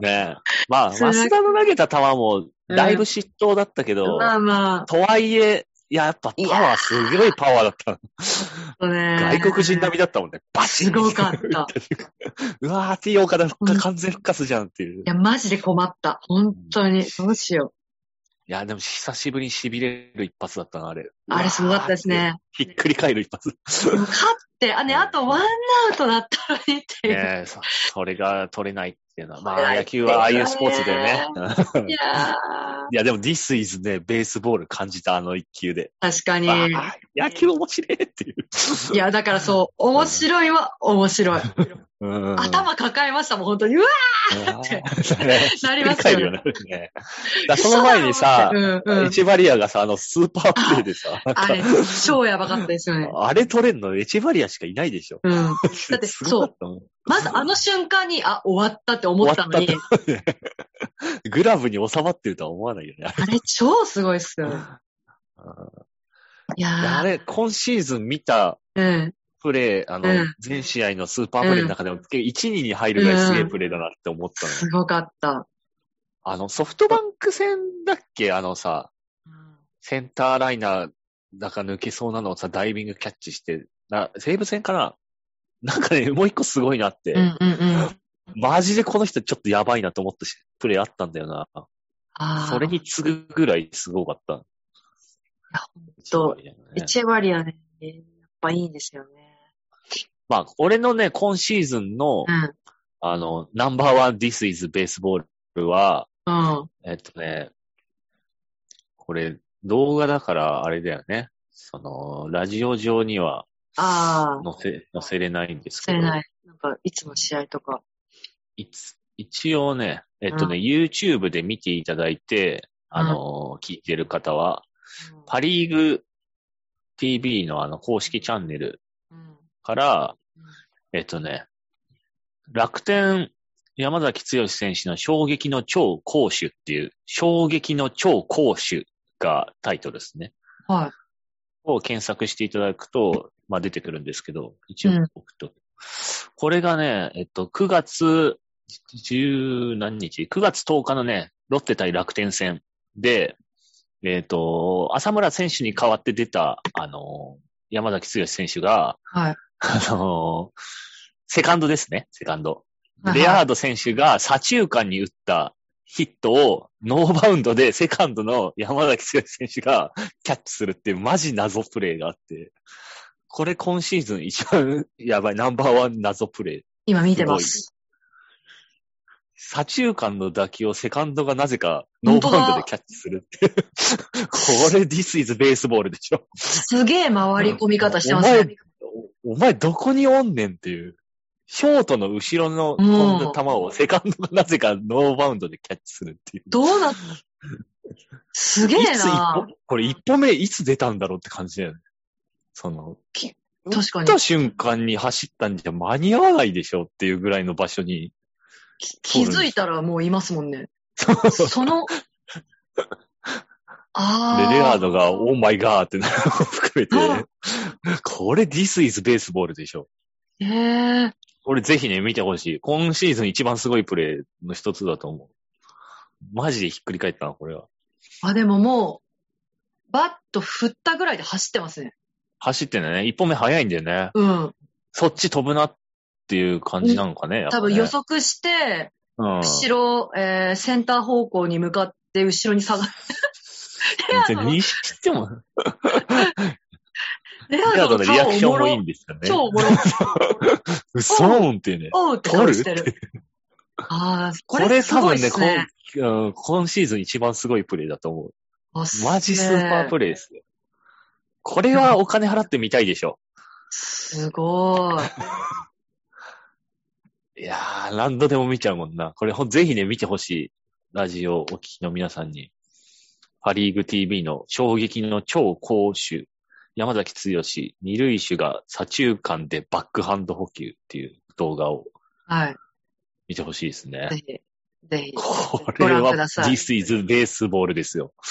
ねまあ、増田の投げた球も、だいぶ失投だったけう。ど、まあまとはいえ、いや、やっぱパワー、すごいパワーだった。あ、ね。外国人並みだったもんね。バシッすごかった。うわー、T 岡田復うん活完全復活じゃんっていう。いや、マジで困った。本当に。どうしよいや、でも久しぶりに痺れる一発だったな、あれ。う。あれすごかったですね。ひっくり返る一発。勝って、あ、ね、あとワンアウトだったのにっていう。ねえそそれが取れないっていうのは。まあ、野球はああいうスポーツだよね。いやいや、でも、This is ね、ベースボール感じた、あの一球で。ー確かに。野球面白いっていう。いや、だからそう、面白いは面白い。うん頭抱えましたもん、本当に。うわってなりますよねよね。ねだその前にさー、うんうんエ。チェバリアがさ、あの、スーパープレイでさ、あれ、超やばかったですよね。あれ取れんのエチェバリアしかいないでしょ。うん。だって すごかったもんまずあの瞬間に、あ、終わったって思ったのに、グラブに収まってるとは思わないよね。あれ超すごいっすよね。いいややあれ、今シーズン見たー、うん。プレー、あの、うん全試合のスーパープレーの中でも、1、2に入るぐらいすげえプレーだなって思ったのよ。すごかった。あの、ソフトバンク戦だっけ？あのさ、センターライナーだか抜けそうなのをさ、ダイビングキャッチして、な、西武戦かな？なんかね、もう一個すごいなって、うんうんうん。マジでこの人ちょっとやばいなと思ったし、プレーあったんだよな。それに次ぐぐらいすごかった。やとねエチェバリアね、やっぱいいんですよね。まあ、俺のね、今シーズンの、うん。あの、ナンバーワン This is Baseball は、うん。えっとね、これ、動画だからあれだよね。その、ラジオ上にはああ、載せ、載せれないんですけど。忘れない。なんか、いつも試合とか。いつ一応ね、えっとね、YouTube で見ていただいて、あのー聞いてる方は、パリーグ TV のあの公式チャンネルうん。から、うんえっとね、楽天山崎剛選手の衝撃の超攻守っていう、衝撃の超攻守がタイトルですね。はい。を検索していただくと、まあ出てくるんですけど、一応うん置くと。これがね、えっと、9月10何日 ?9 月10日のね、ロッテ対楽天戦で、えっと、浅村選手に代わって出た、あの、山崎剛選手が、はい。あの、セカンドですね、セカンド。はいレアード選手が左中間に打ったヒットをノーバウンドでセカンドの山崎剛選手が キャッチするっていうマジ謎プレイがあって、これ今シーズン一番やばいナンバーワン謎プレイ。今見てます。左中間の打球をセカンドがなぜかノーバウンドでキャッチするって。これ This is baseball でしょ。すげえ回り込み方してますね。お前どこにおんねんっていう。ショートの後ろの飛んだ球をセカンドがなぜかノーバウンドでキャッチするっていう。どうなっ、すげえな歩、これ一歩目いつ出たんだろうって感じだよね。その、確かに打った瞬間に走ったんじゃ間に合わないでしょっていうぐらいの場所に。き気づいたらもういますもんね。で、その、ああ。レアードが、オーマイガーってなるのを含めて、これ This is baseball でしょ。へえ。これぜひね、見てほしい。今シーズン一番すごいプレーの一つだと思う。マジでひっくり返ったな、これは。あ、でももう、バット振ったぐらいで走ってますね。走ってんだよね。一歩目早いんだよね。うん。そっち飛ぶなっていう感じなのかね。ね多分予測して、うん。後ろ、えー、センター方向に向かって後ろに下がる。にしても、レレアードのリアクションもいいんんですよね。超おもろい。うそーんってね。おうって顔してる。ああ、ここれ多分ねっすね。こんうん今シーズン一番すごいプレイだと思う。あマジスーパープレイですよ。これはお金払ってみたいでしょ。すごい。いやー、何度でも見ちゃうもんな。これぜひね、見てほしい。ラジオお聞きの皆さんに。パリーグ TV の衝撃の超攻守、山崎剛、二塁手が左中間でバックハンド補給っていう動画をはい。見てほしいですねぜ。ひ、ぜひ。こごれは This is baseball ですよ。こ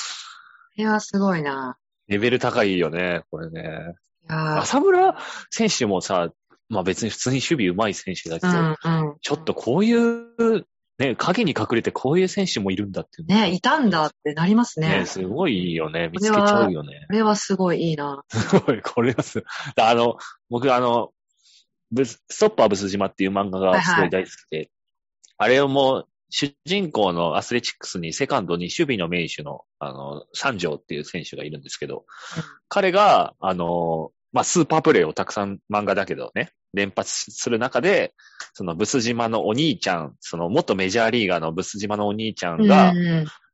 れはすごいな。レベル高いよね、これね。浅村選手もさ、まあ別に普通に守備上手い選手だけど、うんうん。ちょっとこういう、ね、影に隠れてこういう選手もいるんだっていうのね、いたんだってなりますね。ね、すごいよね。見つけちゃうよね。これはすごいいいな。すごい、これはす、あの、僕あの、ブスストッパーブス島っていう漫画がすごい大好きで、あれをもう、主人公のアスレチックスにセカンドに守備の名手の、あの、三条っていう選手がいるんですけど、彼が、あの、まあ、スーパープレイをたくさん漫画だけどね、連発する中で、そのブス島のお兄ちゃん、その元メジャーリーガーのブス島のお兄ちゃんが、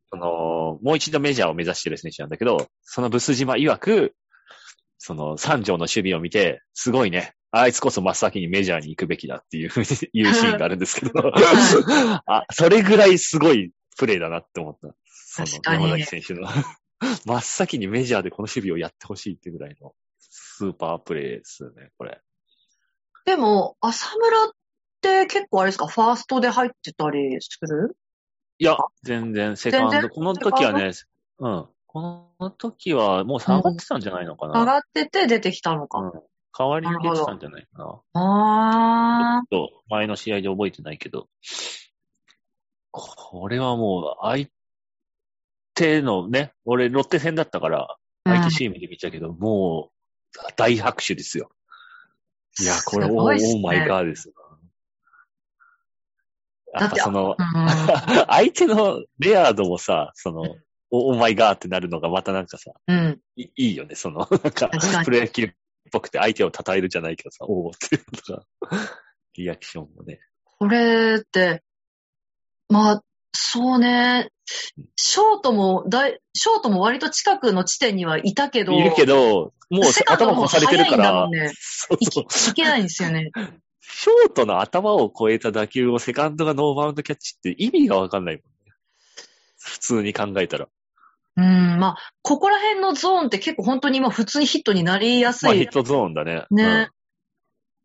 その、もう一度メジャーを目指している選手なんだけど、そのブス島曰く、その三条の守備を見て、すごいね。あいつこそ真っ先にメジャーに行くべきだっていうふうに言うシーンがあるんですけど、あ、それぐらいすごいプレーだなって思った。その山崎選手の 真っ先にメジャーでこの守備をやってほしいっていうぐらいのスーパープレーですよね、これ。でも、浅村って結構あれですか、ファーストで入ってたりする？いや、全然セカンド。この時はね、うん。この時はもう下がってたんじゃないのかな。上がってて出てきたのか。うん。代わりに出てたんじゃないかな。あちょっと前の試合で覚えてないけど。これはもう相手のね、俺ロッテ戦だったから、ー。相手チームで見たけど、もう大拍手ですよ。いや、これ、オーマイガーですよ。だってやっぱその、うん 相手のレアードもさ、その、オーマイガーってなるのがまたなんかさ、うん。いいいよね、その、なんかプロ野球っぽくて相手を称えるじゃないけどさ、おーっていうのが、リアクションもね。これって、まあ、そうね。ショートも、だい、ショートも割と近くの地点にはいたけど、いるけど、もう頭越されてるから。そういそうけいけないんですよね。ショートの頭を越えた打球をセカンドがノーバウンドキャッチって意味がわかんないもんね。普通に考えたら。うん、まあ、ここら辺のゾーンって結構本当に今普通にヒットになりやすい。まあヒットゾーンだね。ね。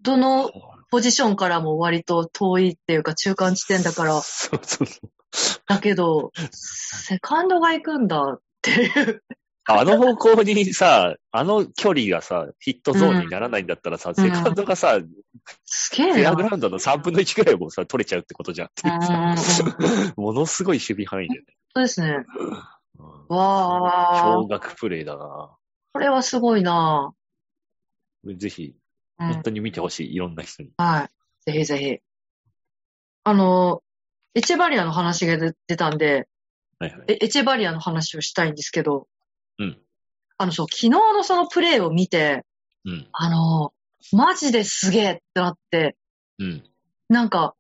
どうん。のポジションからも割と遠いっていうか中間地点だから、そうそうそう。だけど、セカンドが行くんだっていう。あの方向にさ、あの距離がさ、ヒットゾーンにならないんだったらさ、セカンドがさ、すげえな。フェアグラウンドの3分の1ぐらいもさ、取れちゃうってことじゃんっていううんさ、ものすごい守備範囲でね。そうですね。うんわあ、驚愕プレイだなこれはすごいな。ぜひ、うん、本当に見てほしい、いろんな人に。はい。ぜひぜひ。あの、エチェバリアの話が出出たんで、はいはい。えエチェバリアの話をしたいんですけど、うん。あの、そう、昨日のそのプレイを見て、うん。あの、マジですげえってなって、うん。なんか、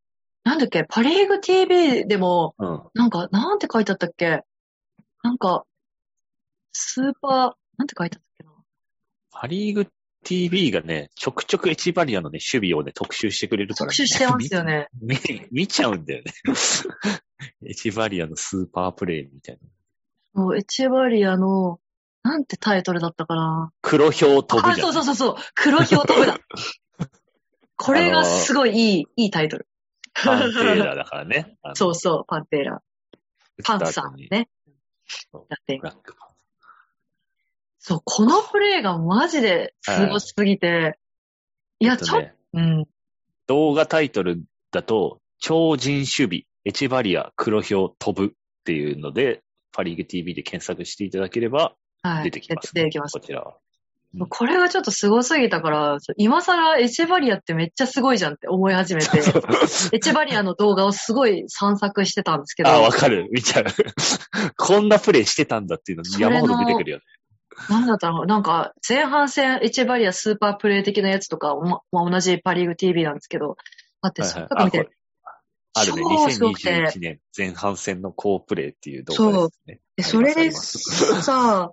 なんだっけ、パリーグ TV でも、うん。なんか、なんて書いてあったっけなんか、スーパー、なんて書いてあったっけなパリーグ TV がね、ちょくちょくエチバリアのね、守備をね、特集してくれるから、特集してますよね。見。見見ちゃうんだよね。エチバリアのスーパープレイみたいな。そうエチェバリアの、なんてタイトルだったかな黒票飛ぶあ、じゃん。そうそうそうそう、黒ひょう飛ぶだ。これがすごいいい、いいタイトル。パンテーラだからね。そうそう、パンテーラ。パンさん。ね。ラックパン。そう、このプレイがマジですごすぎて、いや、ちょっと、ね、うん。動画タイトルだと、超人守備、エチバリア、黒票飛ぶっていうので、パリーグ TV で検索していただければはい。出てきます、出てきますこ。ちらは。うんこれがちょっとすごすぎたから、ちょ今更エチェバリアってめっちゃすごいじゃんって思い始めて、エチェバリアの動画をすごい散策してたんですけど、あ、わかる。見ちゃう。こんなプレイしてたんだっていうの山ほど出てくるよね。なんだったの？なんか、前半戦エチェバリアスーパープレイ的なやつとか、ま、まあ、同じパリーグ TV なんですけど、あって、はいはい。それとか見て、あるね。超すごくて。2021年前半戦の好プレイっていう動画ですね。でそれでさ、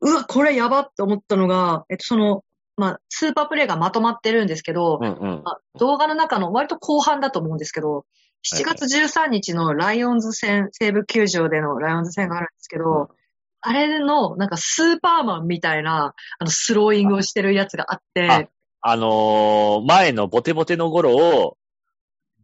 うわ、これやばって思ったのが、えっと、その、まあ、スーパープレイがまとまってるんですけど、うんうん。まあ動画の中の割と後半だと思うんですけど、7月13日のライオンズ戦、西武球場でのライオンズ戦があるんですけど、あれの、なんかスーパーマンみたいな、あの、スローイングをしてるやつがあって、あのー前のボテボテのゴロを、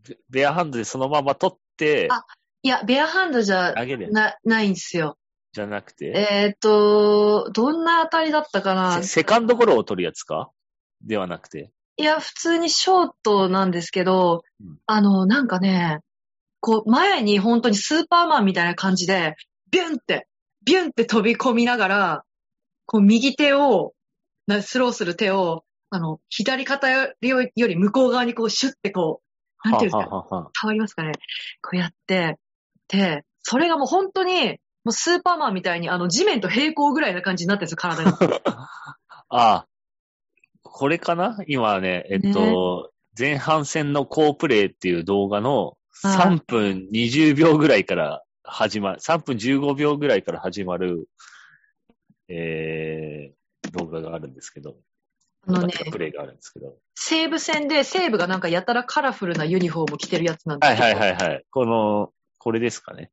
ベベアハンドでそのまま取って、あいや、ベアハンドじゃ投げるな、ないんですよ。じゃなくて、えっ、と、どんな当たりだったかな？セセカンドゴロを取るやつか？ではなくて。いや、普通にショートなんですけど、うん。あの、なんかね、こう、前に本当にスーパーマンみたいな感じで、ビュンって、ビュンって飛び込みながら、こう、右手を、なスローする手を、あの、左肩より向こう側にこう、シュッてこう、なんていうんですか、はははは変わりますかね。こうやって、で、それがもう本当に、もうスーパーマンみたいに、あの、地面と平行ぐらいな感じになってるんですよ、体が。ああ、これかな？今ね、えっと、前半戦の好プレイっていう動画のはい3分20秒ぐらいから始まる、3分15秒ぐらいから始まる、えー、動画があるんですけど、あのね、プレイがあるんですけど。西武戦で、西武がなんかやたらカラフルなユニフォームを着てるやつなんですはいけど、はいはいはい。この、これですかね。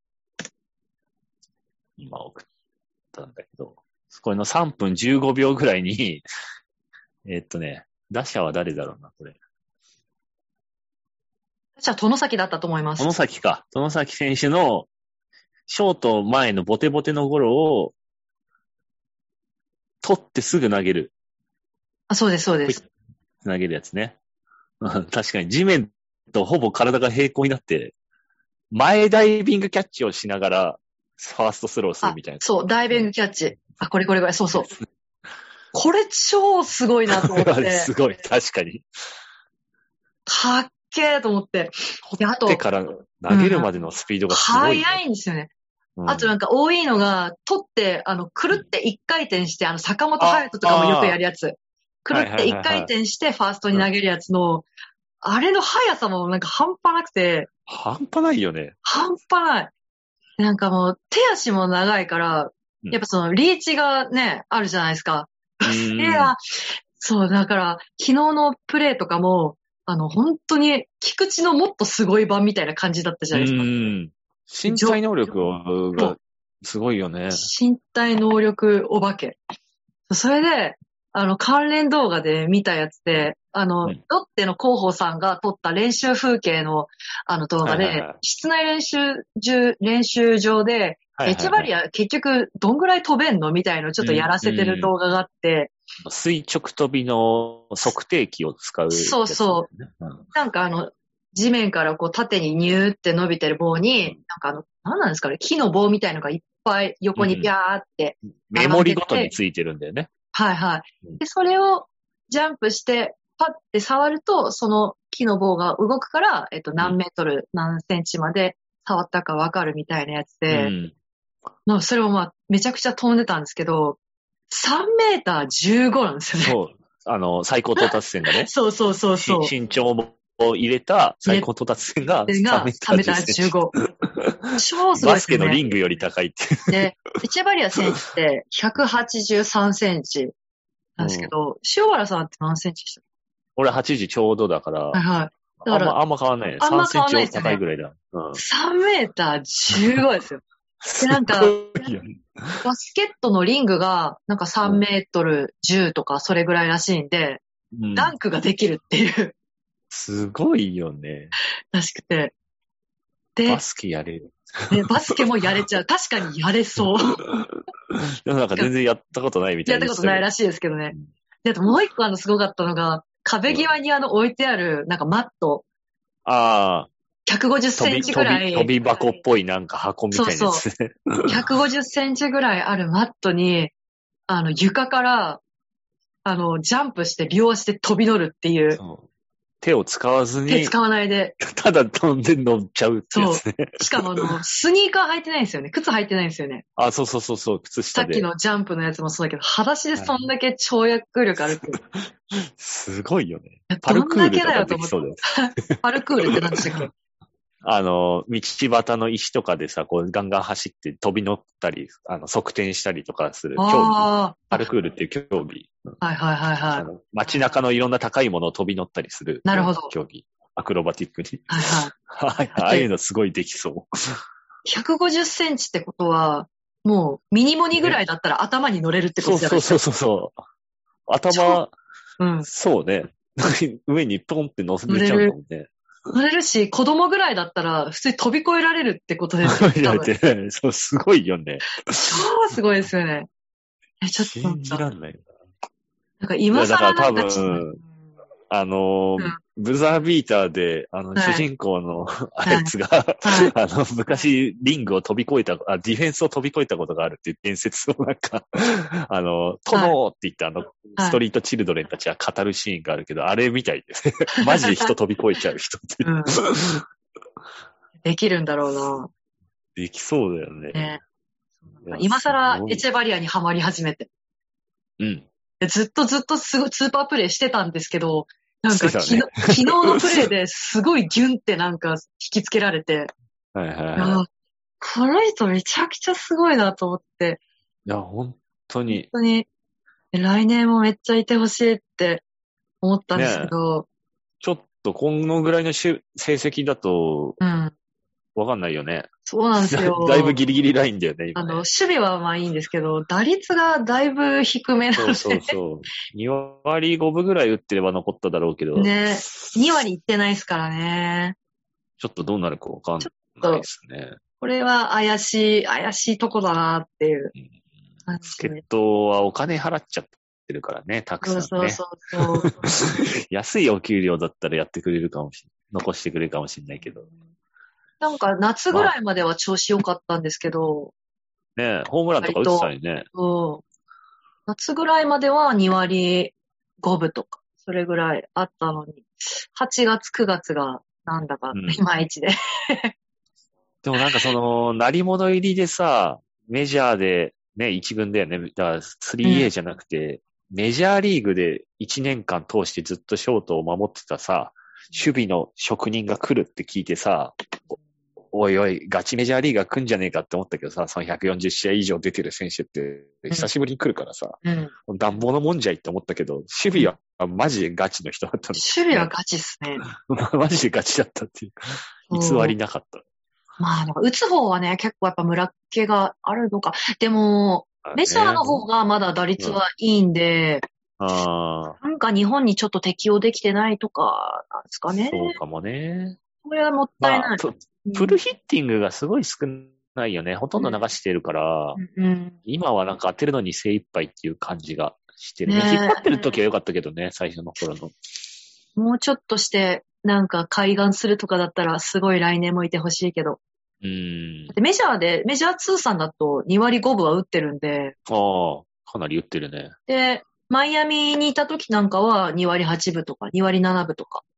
今送ったんだけど、これの3分15秒ぐらいに、えっとね、打者は誰だろうな、これ。じゃあ、殿崎だったと思います。殿崎か。殿崎選手の、ショート前のボテボテのゴロを、取ってすぐ投げる。あそうです、そうです。投げるやつね。う ん確かに地面とほぼ体が平行になって、前ダイビングキャッチをしながら、ファーストスローするあみたいな。そう、ダイビングキャッチ。あ、これこれこれ、そうそう。これ超すごいなと思って、すごい、確かに。かっけーと思って。で、あと手、から投げるまでのスピードがすごい、早いんですよね。うんあとなんか多いのが、取って、あの、くるって一回転して、あの、坂本隼人とかもよくやるやつ。くるって一回転して、ファーストに投げるやつの、あれの速さもなんか半端なくて、半端ないよね。半端ない。なんかもう、手足も長いから、うんやっぱその、リーチがね、あるじゃないですか。うん いや、そう、だから、昨日のプレーとかも、あの、本当に、菊池のもっとすごい版みたいな感じだったじゃないですか。うん身体能力がすごいよね。身体能力お化け。それで、あの、関連動画で見たやつで、あの、うんロッテの広報さんが撮った練習風景の、あの動画で、はいはいはい。室内練習中、練習場で、エチェバリア結局どんぐらい飛べんのみたいのをちょっとやらせてる動画があって、垂直飛びの測定器を使う、。そうそう。うん。なんかあの、地面からこう縦にニューって伸びてる棒に、なんかあの、何なんですかね、木の棒みたいのがいっぱい横にピャーって、メモリごとについてるんだよね。はいはうん。い。で、それをジャンプして、パッて触ると、その木の棒が動くから、えっと、何メートル、何センチまで触ったかわかるみたいなやつうで、ん。まあそれもまあ、めちゃくちゃ飛んでたんですけど、3メーター15なんですよね。そう。あの、最高到達点がね。そうそうそうそう。し身長を入れた最高到達点がでが、3メーター15。超すごいね。バスケのリングより高いって。で、エチェバリア選手って183センチなんですけど、塩原さんって何センチでした俺8時ちょうどだから、はいはい。だからあんま、あんま変わんないね。あんま3センチ変わんないね高いぐらいだ。うん。3メーター15ですよ。でなんかバスケットのリングが、なんか3メートル10とかそれぐらいらしいんで、うんダンクができるっていう、すごいよね。らしくて。でバ、スケやれる。でバスケもやれちゃう。確かにやれそう。でもなんか全然やったことないみたいな。やったことないらししいですけどねうん。で、あともう一個あのすごかったのが、壁際にあの置いてある、なんかマット、ああ、150センチぐらい、飛び箱っぽいなんか箱みたいなやつ。ね。150センチぐらいあるマットに、あの床から、あの、ジャンプして両足で飛び乗るっていう。そう手を使わずに、手使わないで。ただ飛んで乗っちゃうってやつね。しかもあの、スニーカー履いてないんですよね。靴履いてないんですよね。あ、そうそうそうそう、靴下で。さっきのジャンプのやつもそうだけど、裸足でそんだけ跳躍力あるって。すごいよね。パルクールとかできそうだよ。パルクールって何でしたっけ？あの、道端の石とかでさ、こうガンガン走って飛び乗ったり、あの、側転したりとかする競技。あパルクールっていう競技。あ、はいはいはいはい。街中のいろんな高いものを飛び乗ったりする。なるほど競技。アクロバティックに。はいはい。はい。ああいうのすごいできそう。150センチってことは、もうミニモニぐらいだったら頭に乗れるってことじゃないうですか。そそうそうそう。頭、うん。そうね。上にポンって乗せちゃうもんね。乗れるし、子供ぐらいだったら普通に飛び越えられるってことですよ。いや多分でそう、すごいよね。超すごいですよね。え、ちょっと信じ、らんない。なんか今更なんか多分あのーうんブザービーターで、あの、はい主人公のあいつが、はい あの、昔、リングを飛び越えた、あ、ディフェンスを飛び越えたことがあるっていう伝説をなんか、あの、殿って言ってあの、ストリートチルドレンたちは語るシーンがあるけど、あれみたいですね。マジで人飛び越えちゃう人って。うんできるんだろうな。できそうだよね。ね今更エチェバリアにはまり始めて。うん。でずっとずっとすごいスーパープレイしてたんですけど、なんかね。昨日、のプレイですごいギュンってなんか引きつけられて、はいはいいはい。やこの人めちゃくちゃすごいなと思って、いや、本当に、本当に、来年もめっちゃいてほしいって思ったんですけど、ちょっとこのぐらいの成績だと、うん。わかんないよね。そうなんですよ。だいぶギリギリラインだよね、今ねあの、守備はまあいいんですけど、打率がだいぶ低めなので、そうそうそう。2割5分ぐらい打ってれば残っただろうけど、ね、2割いってないですからね。ちょっとどうなるかわかんないですね。これは怪しい、怪しいとこだなっていううん感じ助っで。人はお金払っちゃってるからね、たくさんね。そうそうそう。安いお給料だったらやってくれるかもしれ残してくれるかもしれないけど。なんか夏ぐらいまでは調子良かったんですけど、ねホームランとか打ってたりね。そう夏ぐらいまでは2割5分とか、それぐらいあったのに、8月9月がなんだかうんいまいちで。でもなんかその、鳴り物入りでさ、メジャーで、ね、一軍だよね。だから 3A じゃなくて、メジャーリーグで1年間通してずっとショートを守ってたさ、守備の職人が来るって聞いてさ、おおいおい、ガチメジャーリーガー来んじゃねえかって思ったけどさ、その140試合以上出てる選手って、久しぶりに来るからさ、うん。暖房のもんじゃいって思ったけど、守備はマジでガチの人だったの。守備はガチっすね。マジでガチだったっていう。偽りなかった。まあ、打つ方はね、結構やっぱ村っ気があるのか。でも、メジャーの方がまだ打率はいいんで、ああ、なんか日本にちょっと適応できてないとか、なんですかね。そうかもね。これはもったいない。まあ、ププルヒッティングがすごい少ないよね。ほとんど流してるから、うんうん。今はなんか当てるのに精一杯っていう感じがしてるね。引っ張ってる時は良かったけどね、最初の頃の。もうちょっとして、なんか海岸するとかだったら、すごい来年もいてほしいけど。うーん。でメジャーで、メジャー通算だと2割5分は打ってるんで、ああ、かなり言ってるね。で、マイアミにいた時なんかは2割8分とか、2割7分とか、100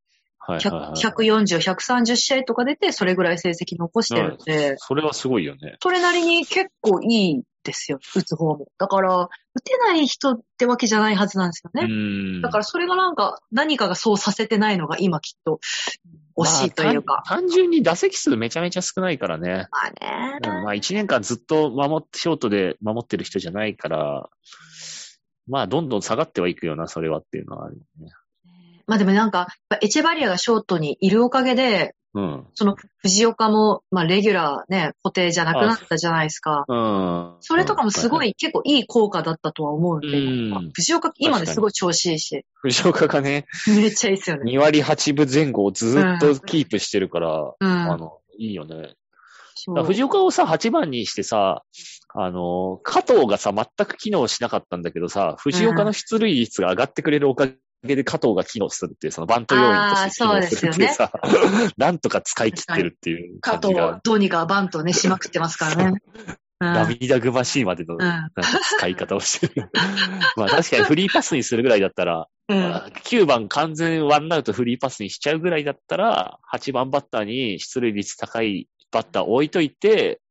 はいはい、はい。140、130試合とか出て、それぐらい成績残してるんで、それはすごいよね。それなりに結構いいですよ、打つ方も。だから、打てない人ってわけじゃないはずなんですようね。だからそれがなんか、何かがそうさせてないのが今きっと惜しいというか。まあ単単純に打席数めちゃめちゃ少ないからね。まあね。うんまあ一年間ずっと守って、ショートで守ってる人じゃないから、まあどんどん下がってはいくよな、それはっていうのはあるよね。まあでもなんか、エチェバリアがショートにいるおかげで、うん。その藤岡も、まあレギュラーね、固定じゃなくなったじゃないですか。うん。それとかもすごい。い、結構いい効果だったとは思うんで、うん藤岡今ですごい調子いいし、藤岡がね、めっちゃいいですよね。2割8分前後をずっとキープしてるから、うん。あの、いいよね。藤岡をさ、8番にしてさ、あの、加藤がさ、全く機能しなかったんだけどさ、藤岡の出塁率が上がってくれるおかげで加藤が機能するっていう、そのバント要員として機能するっていうさ、なんとか使い切ってるっていう加藤感じが。どうにかバントね、しまくってますからね。うん。涙ぐましいまでのうん。なんか使い方をしてる。まあ確かにフリーパスにするぐらいだったら、うん。まあ9番完全ワンアウトフリーパスにしちゃうぐらいだったら、8番バッターに出塁率高いバッター置いといて、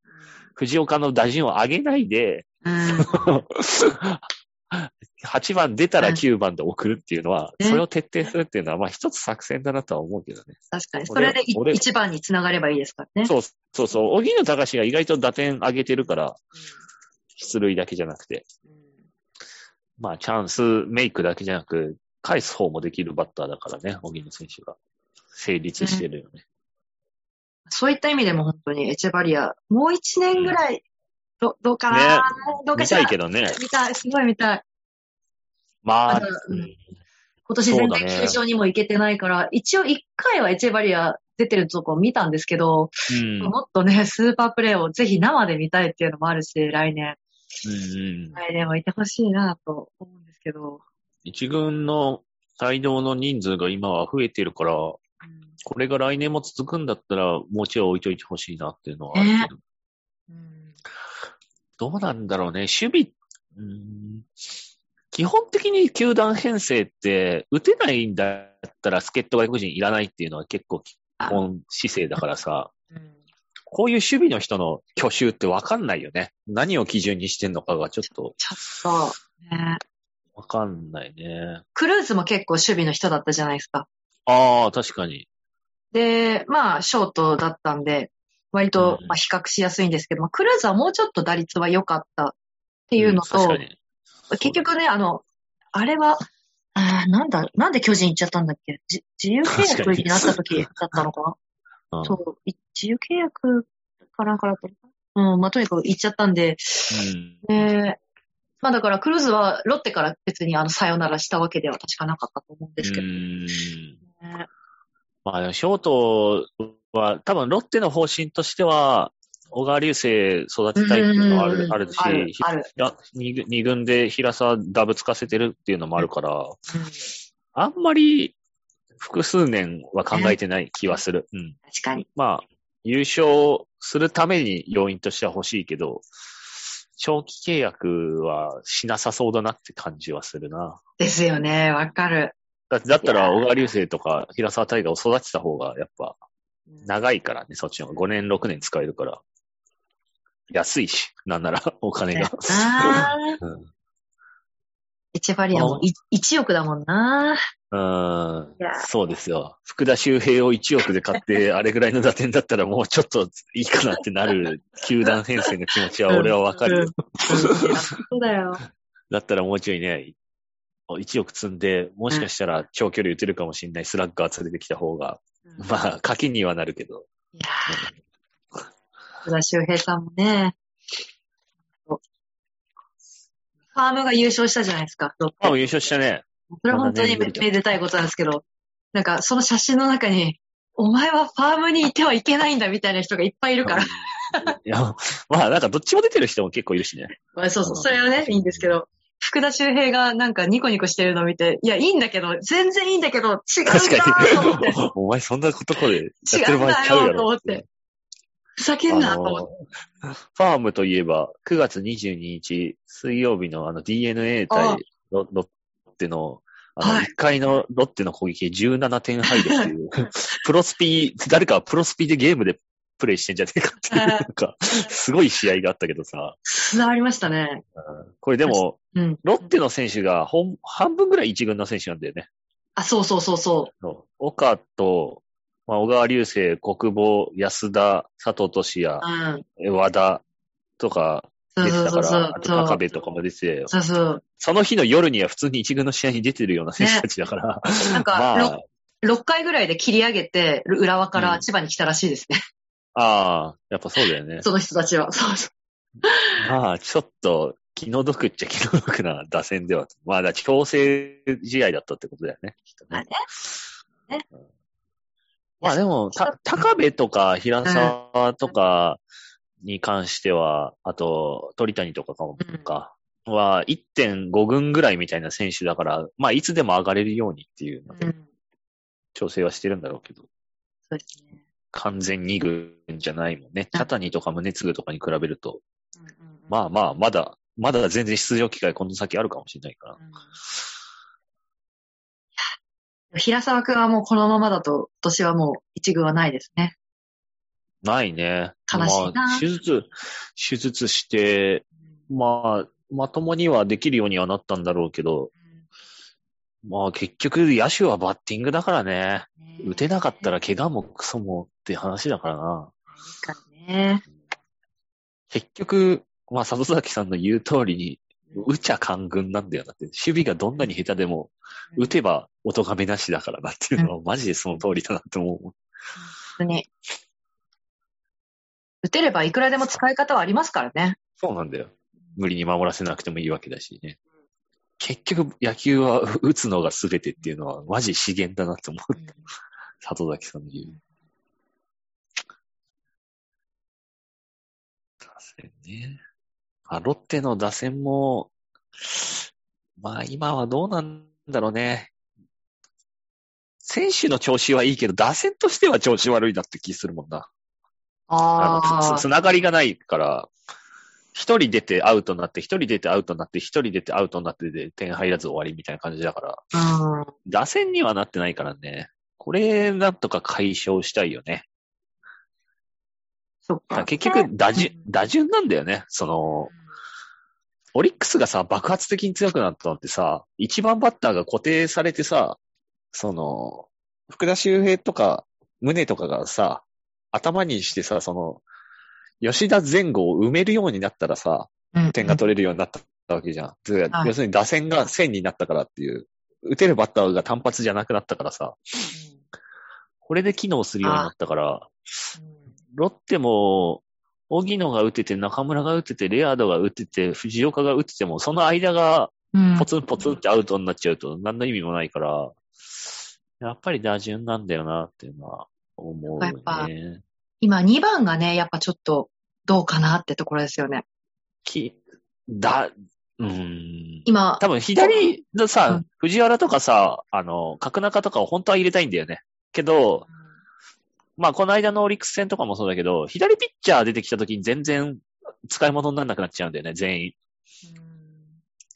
藤岡の打順を上げないで、うん。8番出たら9番で送るっていうのは、ねそれを徹底するっていうのは、まあ一つ作戦だなとは思うけどね。確かに。それでい俺一番につながればいいですからね。そうそうそう。荻野隆が意外と打点上げてるから、出塁だけじゃなくて、まあチャンスメイクだけじゃなく、返す方もできるバッターだからね、荻野選手が。成立してるよね。そういった意味でも本当にエチェバリア、もう一年ぐらい、どどうかな、ね見どうかしたらいけどね。見たい、すごい見たい。まあ今年全然球場にも行けてないから、一応一回はエチェバリア出てるとこを見たんですけど、うん。もっとね、スーパープレーをぜひ生で見たいっていうのもあるし、来年。うんうん来年はいてほしいなと思うんですけど。一軍の帯同の人数が今は増えてるから、これが来年も続くんだったら、もうちょい置いといてほしいなっていうのはあるけど。うんどうなんだろうね。守備、うん基本的に球団編成って、打てないんだったら助っ人外国人いらないっていうのは結構基本姿勢だからさ、うんこういう守備の人の去就ってわかんないよね。何を基準にしてんのかがちょっとちょっと、ね。わかんないね。クルーズも結構守備の人だったじゃないですか。ああ、確かに。で、まあ、ショートだったんで、割とうん。まあ比較しやすいんですけど、まあ、クルーズはもうちょっと打率は良かったっていうのと、ん確かに。結局ね、あの、あれは、あーなんだ、なんで巨人行っちゃったんだっけ？じ自由契約になった時だったのかな？うんそう、い自由契約かなんかだったのか？なうん、まあ、とにかく行っちゃったんで、うん。で、まあだからクルーズはロッテから別にあの、さよならしたわけでは確かなかったと思うんですけど。うーん。ね。まあ、でもショートは、多分ロッテの方針としては、小川流星育てたいっていうのはあるあるし、あるあるひら二軍で平沢ダブつかせてるっていうのもあるから、うんあんまり複数年は考えてない気はする。うん。確かに。まあ、優勝するために要因としては欲しいけど、長期契約はしなさそうだなって感じはするな。ですよね、わかる。だだったら小川流星とか平沢大河を育てた方がやっぱ長いからね、そっちの方が。5年、6年使えるから。安いし、なんなら お金が。あー。うん。エチェバリアもい1億だもんな。うーんそうですよ。福田周平を1億で買って、あれぐらいの打点だったらもうちょっといいかなってなる球団編成の気持ちは俺はわかるそうだよ。だったらもうちょいね、1億積んで、もしかしたら長距離打てるかもしれないスラッガー連れてきた方が、まあ、課金にはなるけど。いやー、福田周平さんもね、ファームが優勝したじゃないですか、あ、優勝したね。それは本当にめめでたいことなんですけど、なんかその写真の中に、お前はファームにいてはいけないんだみたいな人がいっぱいいるから。いや、まあ、なんかどっちも出てる人も結構いるしね。まあそうそう、それはね、いいんですけど、福田周平がなんかニコニコしてるのを見て、いや、いいんだけど、全然いいんだけど、違うんだ確かと思って、に。お前そんなとこでやってる場合ちゃうやろ。よと思って。ふざけんなと思って。ファームといえば、9月22日、水曜日のあの DNA 対ロロッテの、あの、はい1回のロッテの攻撃で17点入るっていう、プロスピー、誰かプロスピーでゲームでプレイしてんじゃねえかっていう、はいなんか、すごい試合があったけどさ、砂ありましたね。これでも、うん。ロッテの選手がほん半分ぐらい一軍の選手なんだよね。あ、そうそうそうそそう岡と、まあ、小川流星、国母、安田、佐藤俊う。也、うん。和田とか出てあ。と高部とかも出てて、そうそう。その日の夜には普通に一軍の試合に出てるような選手たちだから、なんか、まあ、6回ぐらいで切り上げて、浦和から千葉に来たらしいですね。ああ、やっぱそうだよね。その人たちは。そうそう。まあ、ちょっと気の毒っちゃ気の毒な打線では。まあ、だ強制試合だったってことだよね。まあねねねうんまあでも、た、高部とか平沢とかに関しては、あと、鳥谷とかかもうんか、は1.5軍ぐらいみたいな選手だから、まあいつでも上がれるようにっていう。調整はしてるんだろうけど、そうですね。完全2軍じゃないもんね。茶谷とか宗次とかに比べると、まあまあ、まだ、まだ全然出場機会この先あるかもしれないから。うん平沢くんはもうこのままだと、今年はもう一軍はないですね。ないね。悲しいなまあ、手術、手術して、まあ、まともにはできるようにはなったんだろうけど、まあ結局野手はバッティングだからね。打てなかったら怪我もクソもって話だからな。ですからね。結局、まあ里崎さんの言う通りに、打ちゃ官軍なんだよなって。守備がどんなに下手でも、打てばお咎めなしだからなっていうのは、マジでその通りだなって思う。本当に。打てればいくらでも使い方はありますからね。そうなんだよ。無理に守らせなくてもいいわけだしね。結局、野球は打つのが全てっていうのは、マジ資源だなって思う。里崎さんの言う。打線ね。まあ、ロッテの打線も、まあ今はどうなんだろうね。選手の調子はいいけど、打線としては調子悪いなって気するもんな。あのあつつながりがないから、一人出てアウトになって、一人出てアウトになって、一人出てアウトになってで点入らず終わりみたいな感じだから。打線にはなってないからね。これ、なんとか解消したいよね。そっか。結局、打順、打順なんだよね。その、オリックスがさ、爆発的に強くなったのってさ、一番バッターが固定されてさ、その、福田周平とか、宗とかがさ、頭にしてさ、その、吉田前後を埋めるようになったらさ、うん点が取れるようになったわけじゃん。ではい要するに打線が線になったからっていう、打てるバッターが単発じゃなくなったからさ、これで機能するようになったから、ロッテも、荻野が打てて、中村が打てて、レアードが打てて、藤岡が打てても、その間がうん。ポツンポツンってアウトになっちゃうと何の意味もないから、やっぱり打順なんだよなっていうのは思うね。今2番がね、やっぱちょっとどうかなってところですよね。き、だ、うーん。今、多分左のさ、うん藤原とかさ、あの、角中とかを本当は入れたいんだよね。けど、まあ、この間のオリックス戦とかもそうだけど、左ピッチャー出てきた時に全然使い物にならなくなっちゃうんだよね、全員。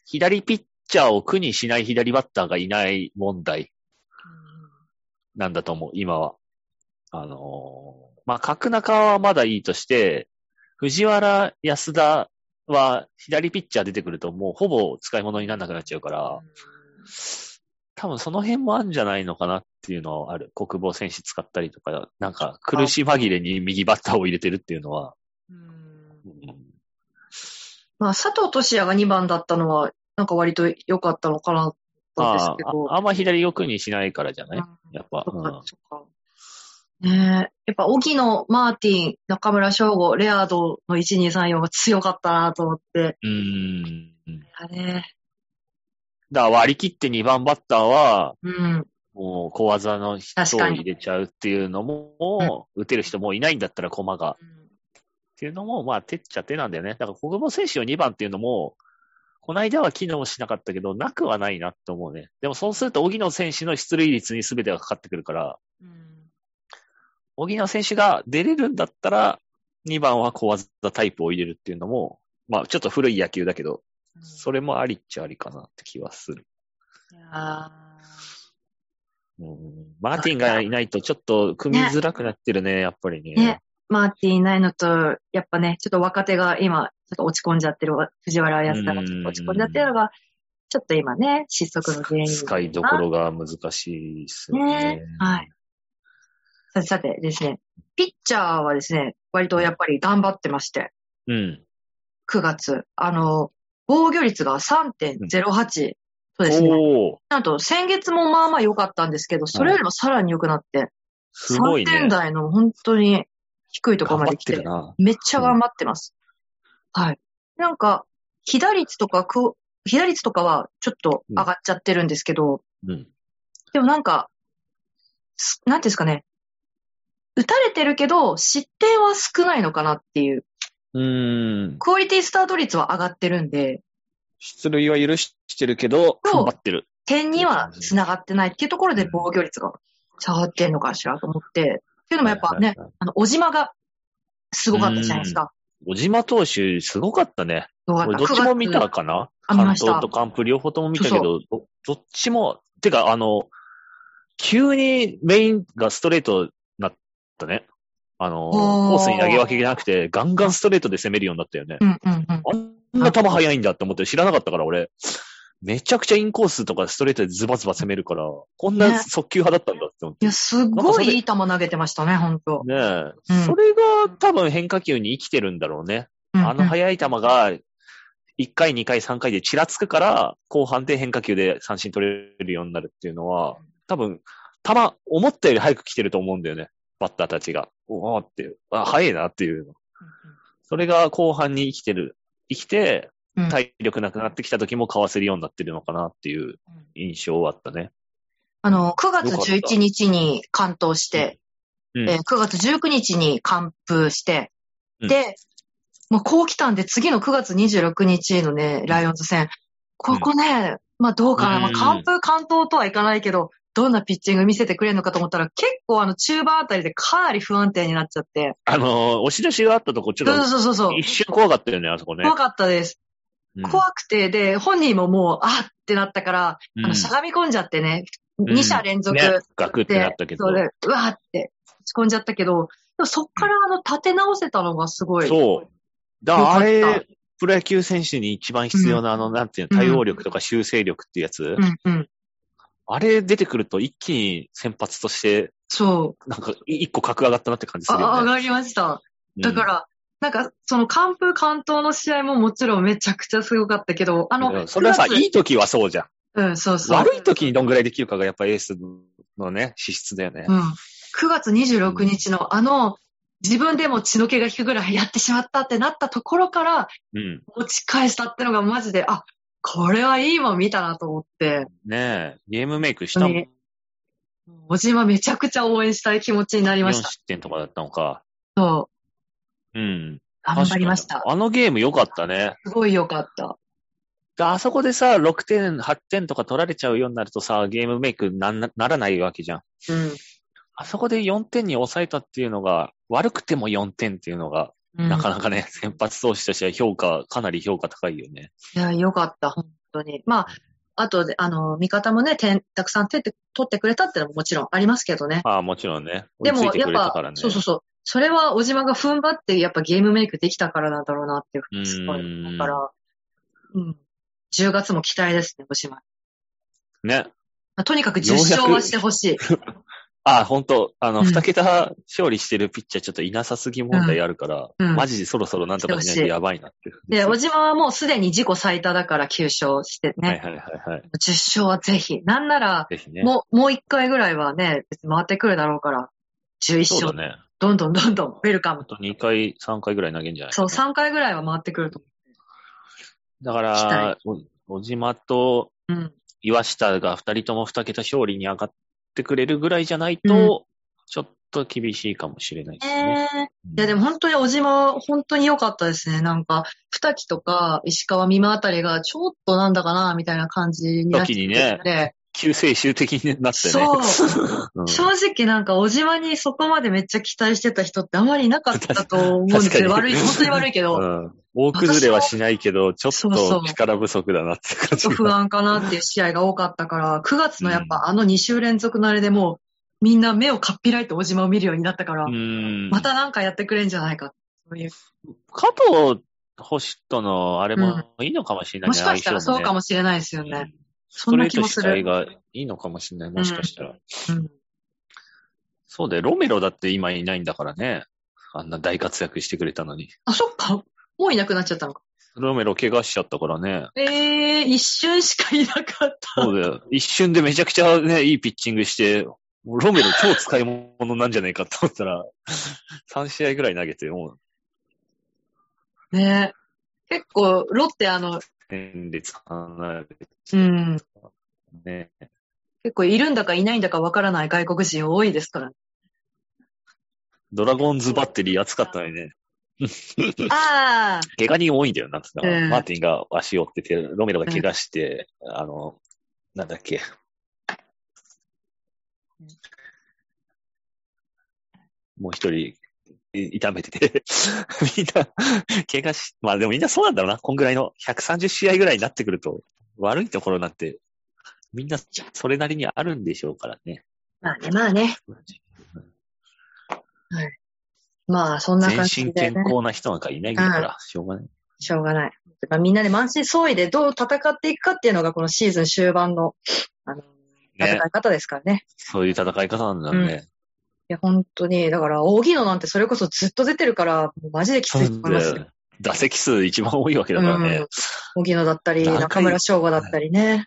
左ピッチャーを苦にしない左バッターがいない問題なんだと思う、今は。あのーまあ、角中はまだいいとして、藤原、安田は左ピッチャー出てくるともうほぼ使い物にならなくなっちゃうから、多分その辺もあるんじゃないのかなっていうのはある。国防選手使ったりとか、なんか苦し紛れに右バッターを入れてるっていうのは。うんまあ、佐藤俊也が2番だったのは、なんか割と良かったのかなとですあけど。あ、あんま左よくにしないからじゃない？やっぱ。うん。ねえ。やっぱ、荻野、マーティン、中村翔吾、レアードの1、2、3、4が強かったなと思って。うーん。あれ。だから割り切って2番バッターは、うん。もう小技の人を入れちゃうっていうのも、打てる人もういないんだったら駒が。っていうのも、まあ、手っちゃ手なんだよね。だから国防選手を2番っていうのも、この間は機能しなかったけど、なくはないなって思うね。でもそうすると、荻野選手の出塁率に全てがかかってくるから、荻野選手が出れるんだったら、2番は小技タイプを入れるっていうのも、まあ、ちょっと古い野球だけど、それもありっちゃありかなって気はする。いやうん、マーティンがいないとちょっと組みづらくなってるね、やっぱりね。ねーマーティンいないのと、やっぱね、ちょっと若手が今、ちょっと落ち込んじゃってる、藤原康太がちょっと落ち込んじゃってるのが、ちょっと今ね、失速の原因。使いどころが難しいですよね。ねはい。さてさてですね、ピッチャーはですね、割とやっぱり頑張ってまして、うん。9月、あの、防御率が3.08。そうですね。なんと先月もまあまあ良かったんですけど、それよりもさらに良くなって、3すごいね点。台の本当に低いところまで来てて。めっちゃ頑張ってます。はい。なんか、被打率とかく、被打率とかはちょっと上がっちゃってるんですけど、うん。でもなんか、すなんていうんですかね。打たれてるけど、失点は少ないのかなっていう。うーん。クオリティスタート率は上がってるんで、出塁は許してるけど、そう踏ん張ってる。点には繋がってないっていうところで防御率が下がってんのかしらと思って。っていうのもやっぱね、あの、小島がすごかったじゃないですか。小島投手、すごかったね。どっちも見9た月かな？関東と関東両方とも見たけど、どどっちも、てか、あの、急にメインがストレートたね。あの、コースに投げ分けじゃなくて、ガンガンストレートで攻めるようになったよね。うんうんうん。あんな球速いんだって思って知らなかったから、俺。めちゃくちゃインコースとかストレートでズバズバ攻めるから、こんねな速球派だったんだって思って。いや、すごいいい球投げてましたね、ほんと。ねえ、うんそれが多分変化球に生きてるんだろうね。あの速い球が、1回、2回、3回でちらつくから、後半で変化球で三振取れるようになるっていうのは、多分、球、思ったより早く来てると思うんだよね。バッターたちが。おおって。あ、早いなっていうの。それが後半に生きてる。生きて、うん体力なくなってきた時もかわせるようになってるのかなっていう印象はあったね。あの、9月よかった11日に関東して、うんえー9月19日に完封して、うんで、もうこう来たんで、次の9月26日のね、ライオンズ戦、ここね、まあどうかな、まあうん完封完投とはいかないけど、どんなピッチング見せてくれるのかと思ったら、結構あの中盤あたりでかなり不安定になっちゃって、あのー押し出しがあったとこ、ちょそうっそうそうそうと、一瞬怖かったよね、あそこね。怖かったです。うん怖くて、で、本人ももう、あってなったから、あうんの、しゃがみ込んじゃってね、うん2者連続ね、ガクってなったけど。そうで、うわーって落ち込んじゃったけど、そっからあの、立て直せたのがすごい。そう。だあれ、プロ野球選手に一番必要な、あの、なんていうの、対応力とか修正力っていうやつ、うんうん。あれ出てくると一気に先発として、そう。なんか一個格上がったなって感じするあ、よね。上がりました。うんだから、なんか、その、完封完投の試合ももちろんめちゃくちゃすごかったけど、あの、それはさ、9月いい時はそうじゃん。うん、そうそう。悪い時にどんぐらいできるかがやっぱエースのね、資質だよね。うん。9月26日のあの、自分でも血の気が引くぐらいやってしまったってなったところからうん。持ち返したってのがマジで、あ、これはいいもん見たなと思って、ねえ、ゲームメイクしたもん。本小島めちゃくちゃ応援したい気持ちになりま4した。失点とかだったのか。そう。うん。頑張りましたあのゲーム良かったね。すごい良かった。であそこでさ、6点、8点とか取られちゃうようになるとさ、ゲームメイクなならないわけじゃん。うん。あそこで4点に抑えたっていうのが、悪くても4点っていうのが、うんなかなかね、先発投手としては評価、かなり評価高いよね。いや、良かった、本当に。まあ、あとで、あの、味方もね、点、たくさん点って取ってくれたってのももちろんありますけどね。ああ、もちろんね。でも、やっぱそうそうそう。それは、小島が踏ん張って、やっぱゲームメイクできたからなんだろうなっていうふうにすごい思うから、うん。10月も期待ですね、小島。ね。まあとにかく10ようやく勝はしてほしい。ああ、本当あの、うん二桁勝利してるピッチャーちょっといなさすぎ問題あるから、うんうんマジでそろそろなんとかしないとやばいなって。で、小島はもうすでに自己最多だから9勝してね。はいはいはいはい。10勝はぜひ。なんなら、ね。もう、もう1回ぐらいはね、回ってくるだろうから、11勝。そうだね。どんどんどんどん、ウェルカムあ。と2回、3回ぐらい投げんじゃないそう、3回ぐらいは回ってくるとだか期ら、お小島と。岩下が二人とも二桁勝利に上がってくれるぐらいじゃないと、ちょっと厳しいかもしれないですね。ええいや、でも本当に小島は本当に良かったですね。なんか、二木とか石川美馬あたりがちょっとなんだかな、みたいな感じになってきて時に救世主的になってね。そう。うん正直なんか小島にそこまでめっちゃ期待してた人ってあまりいなかったと思うんですよ。悪い、本当に悪いけど、うん大崩れはしないけど、ちょっそうそうと力不足だなって感じが。不安かなっていう試合が多かったから、9月のやっぱあの2週連続のあれでもう、みんな目をかっぴらいて小島を見るようになったから、うん。またなんかやってくれんじゃないか。そういう。加藤星とのあれもいいのかもしれないね。もしかしたらそうかもししれないですよれないね。そんな気もするストがいいのかもしれない。もしかしたら。うん。そうだよ。ロメロだって今いないんだからね。あんな大活躍してくれたのに。あ、そっか。もういなくなっちゃったのか。ロメロ怪我しちゃったからね。ええー、一瞬しかいなかった。そうだよ。一瞬でめちゃくちゃね、いいピッチングして、ロメロ超使い物なんじゃないかと思ったら、3試合ぐらい投げて、もう、ね結構、ロッテあの、年列離れてうん。ね。結構いるんだかいないんだかわからない外国人多いですから。ドラゴンズバッテリー熱かったのにね。ああ。怪我人多いんだよなってた、うんマーティンが足を折ってて、ロメロが怪我して、あの、なんだっけ。もう一人、痛めてて、みんな、怪我し、まあでもみんなそうなんだろうな。こんぐらいの130試合ぐらいになってくると、悪いところなんて、みんなそれなりにあるんでしょうからね。まあね、まあね。まあ、そんな全感じ身で、ね、健康な人なんかいないから、しょうがない。しょうがない。まあみんなで満身創痍でどう戦っていくかっていうのがこのシーズン終盤の、あの、戦い方ですからね。そういう戦い方なんだね。いや、本当に、だから、荻野なんてそれこそずっと出てるから、マジできついと思いますよ。打席数一番多いわけだからね。荻野だったり、中村翔吾だったりね。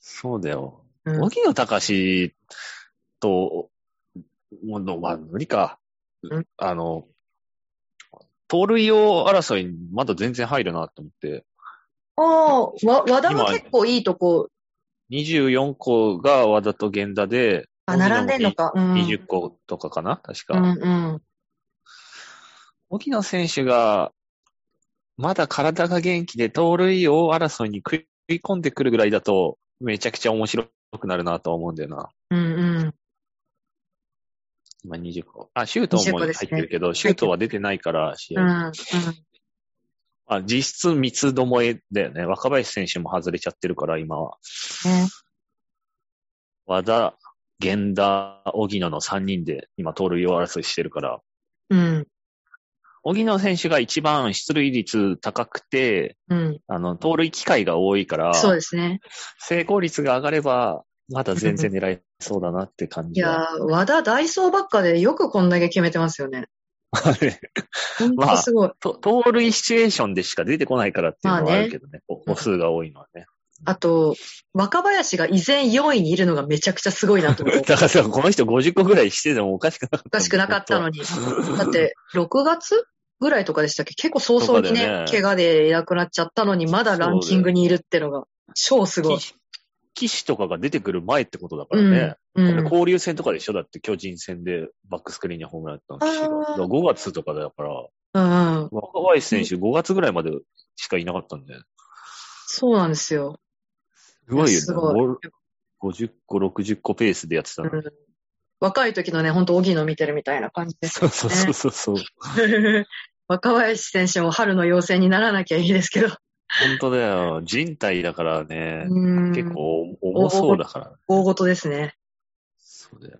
そうだよ。うん荻野隆と、もう、まあ、無理かうん。あの、盗塁王争いにまだ全然入るなって思って、ああ、わ、和田も結構いいとこ、24個が和田と源田で、あ、並んでんのか。うん。20個とかかな確か。うんうん。荻野選手が、まだ体が元気で盗塁王争いに食い込んでくるぐらいだと、めちゃくちゃ面白くなるなとは思うんだよな。うんうん。今20個。あ、シュートも20個入ってるけど、シュートは出てないから、試合。うんうん。あ実質三つどもえだよね。若林選手も外れちゃってるから、今は。ね。和田、源田、荻野の3人で今盗塁王争いしてるから、うん。荻野選手が一番出塁率高くて、うん。あの、盗塁機会が多いから、そうですね。成功率が上がれば、まだ全然狙えそうだなって感いや。ー、和田ダイソーばっかでよくこんだけ決めてますよね。ほんとすごい。と盗塁シチュエーションでしか出てこないからっていうのはあるけどね。歩数が多いのはね。あと、若林が依然4位にいるのがめちゃくちゃすごいなと思う。だからさ、この人50個ぐらいしててもおかしくなかった。おかしくなかったのに。だって、6月ぐらいとかでしたっけ結構早々にねね怪我でいなくなっちゃったのに、まだランキングにいるってのが、超すごい。騎騎士とかが出てくる前ってことだからね。うん。うん。交流戦とかでしょ？だって巨人戦でバックスクリーンにホームランやったの騎士があーだから5月とかだから。若林選手5月ぐらいまでしかいなかったんで。そうなんですよ。すごいよね。すごいボール50個、60個ペースでやってたの。うん若い時のね、ほんと、荻野見てるみたいな感じですそうそうそうそうそう。若林選手も春の陽性にならなきゃいいですけど。本当だよ。人体だからね、うん結構重そうだから。大事ですね。そうだよ。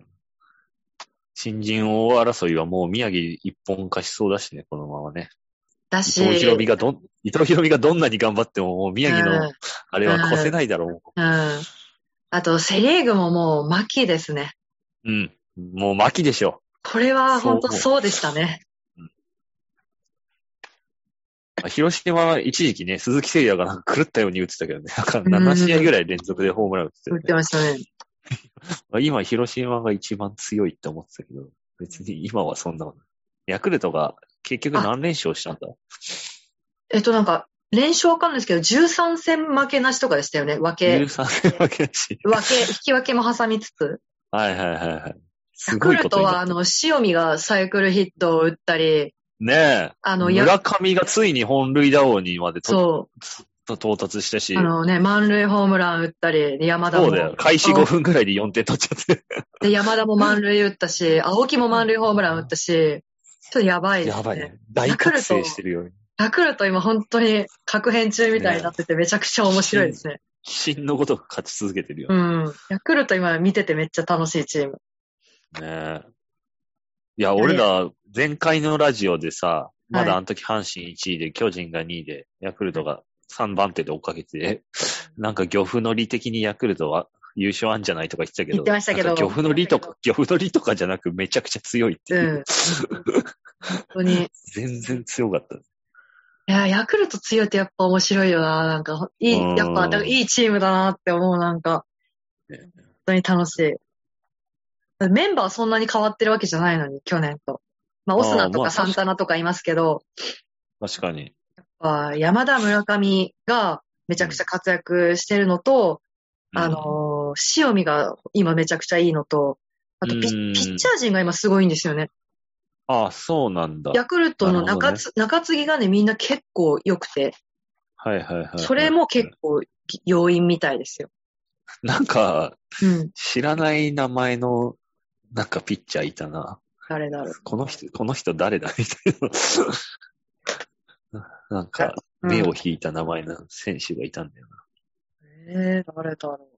新人王争いはもう宮城一本化しそうだしね、このままね。伊だし、藤博美がどん、伊藤博美がどんなに頑張っても、もう宮城うんのあれは越せないだろうん。あと、セリーグももう、牧ですね。う。うん。もう巻きでしょ。これは本当そうでしたね。広島は一時期ね、鈴木誠也がなんか狂ったように打ってたけどね。なんか7試合ぐらい連続でホームラン打ってたよ言ってましたね。ね。今、広島が一番強いって思ってたけど、別に今はそんなことない。ヤクルトが結局何連勝したんだ？えっと、なんか、連勝わかんないですけど、13戦負けなしとかでしたよね。分け、?13 戦負けだし。分け、引き分けも挟みつつ。はいはいはいはい。すヤクルトは、あの、塩見がサイクルヒットを打ったり、ねえ。あの、や、村上がついに本塁打王にまでとそ到達したしう、あ、のね、満塁ホームラン打ったり、で山田も。そうだよ。開始5分ぐらいで4点取っちゃって。で、山田も満塁打ったし、青木も満塁ホームラン打ったし、ちょっとやばいですね。やばいね。大覚醒してるよ。ヤクルト今本当に確変中みたいになっててめちゃくちゃ面白いですね。真のごとく勝ち続けてるよう。ん。ヤクルト今見ててめっちゃ楽しいチーム。ねえ。いや、俺ら、前回のラジオでさ、まだあの時阪神1位で、巨人が2位で、ヤクルトが3番手で追っかけて、なんか漁夫の利的にヤクルトは優勝あんじゃないとか言ってたけど、言ってましたけど漁夫の利とか、漁夫の利とかじゃなくめちゃくちゃ強いっていうう。ん。本当に。い 全然強かった。や、ヤクルト強いってやっぱ面白いよな。なんか、いい、うんやっぱ、いいチームだなって思う、なんか。ね本当に楽しい。メンバーそんなに変わってるわけじゃないのに、去年と。まあ、オスナとかサンタナとかいますけど、確かに。あー山田村上がめちゃくちゃ活躍してるのと、うんあのー塩見が今めちゃくちゃいいのと、あとピッチャー陣が今すごいんですよね。ああ、そうなんだ。ヤクルトのなるほどね中継ぎがね、みんな結構良くて、はいはいはいはい。それも結構要因みたいですよ。なんか、うん。知らない名前の、なんかピッチャーいたな。誰だろう。この人、この人誰だみたいな。なんか、うん目を引いた名前の選手がいたんだよな。えー、誰だろう。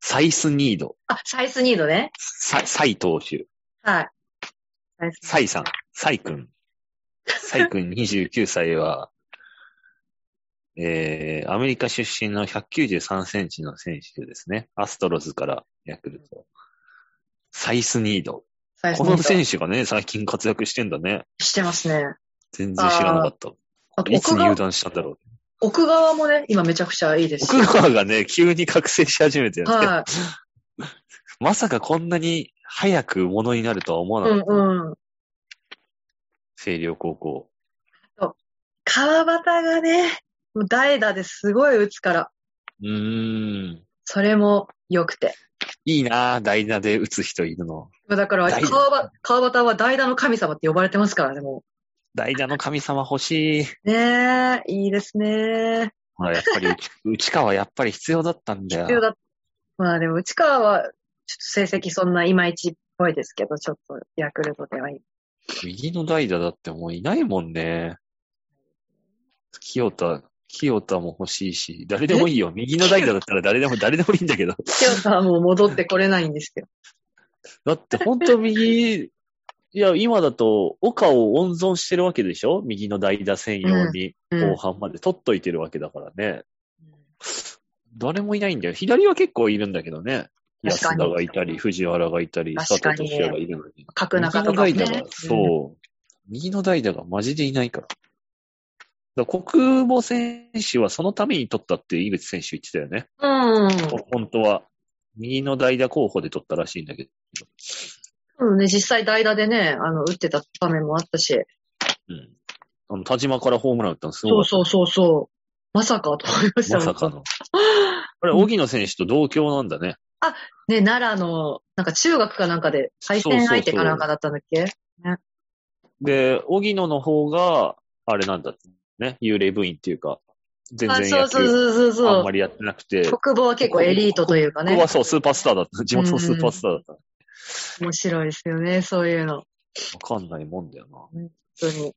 サイスニード。あ、サイスニードね。サイ、サイ投手。はい。サイスサイさん。サイ君。サイ君 29歳は、えー、アメリカ出身の193センチの選手ですね。アストロズからヤクルト。サイスニード。このサイスニード。選手がね、最近活躍してんだね。してますね。全然知らなかった。あといつ入団したんだろう。奥側もね、今めちゃくちゃいいですし。奥川がね、急に覚醒し始めてるね。はい。まさかこんなに早くものになるとは思わうなかった。んうん。星稜高校。川端がね、もう代打ですごい打つから、うーん。それも良くて。いいなぁ、代打で打つ人いるの。だから川端、川端は代打の神様って呼ばれてますからね、も代打の神様欲しい。う。ねえ、いいですね。ほら、やっぱり内、内川やっぱり必要だったんだよ。必要だ。まあでも、内川は、ちょっと成績そんないまいちっぽいですけど、ちょっとヤクルトではいい。右の代打だってもういないもんね。清田、清田も欲しいし、誰でもいいよ。右の代打だったら誰でも、誰でもいいんだけど。清田はもう戻ってこれないんですよ。だって本当右、いや、今だと、岡を温存してるわけでしょ？右の代打専用に、うん後半まで取っといてるわけだからね。誰もいないんだよ。左は結構いるんだけどね。安田がいたり、藤原がいたり、佐藤俊也がいるのに。角中右のとかもね代打が、。そう。右の代打がマジでいないから。だ国母選手はそのために取ったって井口選手言ってたよね。うん。本当は。右の代打候補で取ったらしいんだけど。うんね、実際代打でね、あの、打ってた場面もあったし。うん。あの、田島からホームラン打ったのすごかった。そうそうそうそう。まさかと思いましたまさかの。これ、荻野選手と同郷なんだね。ね、奈良の、なんか中学かなんかで対戦相手かなんかだったんだっけ？で、荻野の方が、あれなんだってね。幽霊部員っていうか、全あ、然野球。あんまりやってなくて、国母は結構エリートというかねここは。そう、スーパースターだった。地元のスーパースターだった。わ面白いですよね、そういうの。かんないもんだよな。本当に。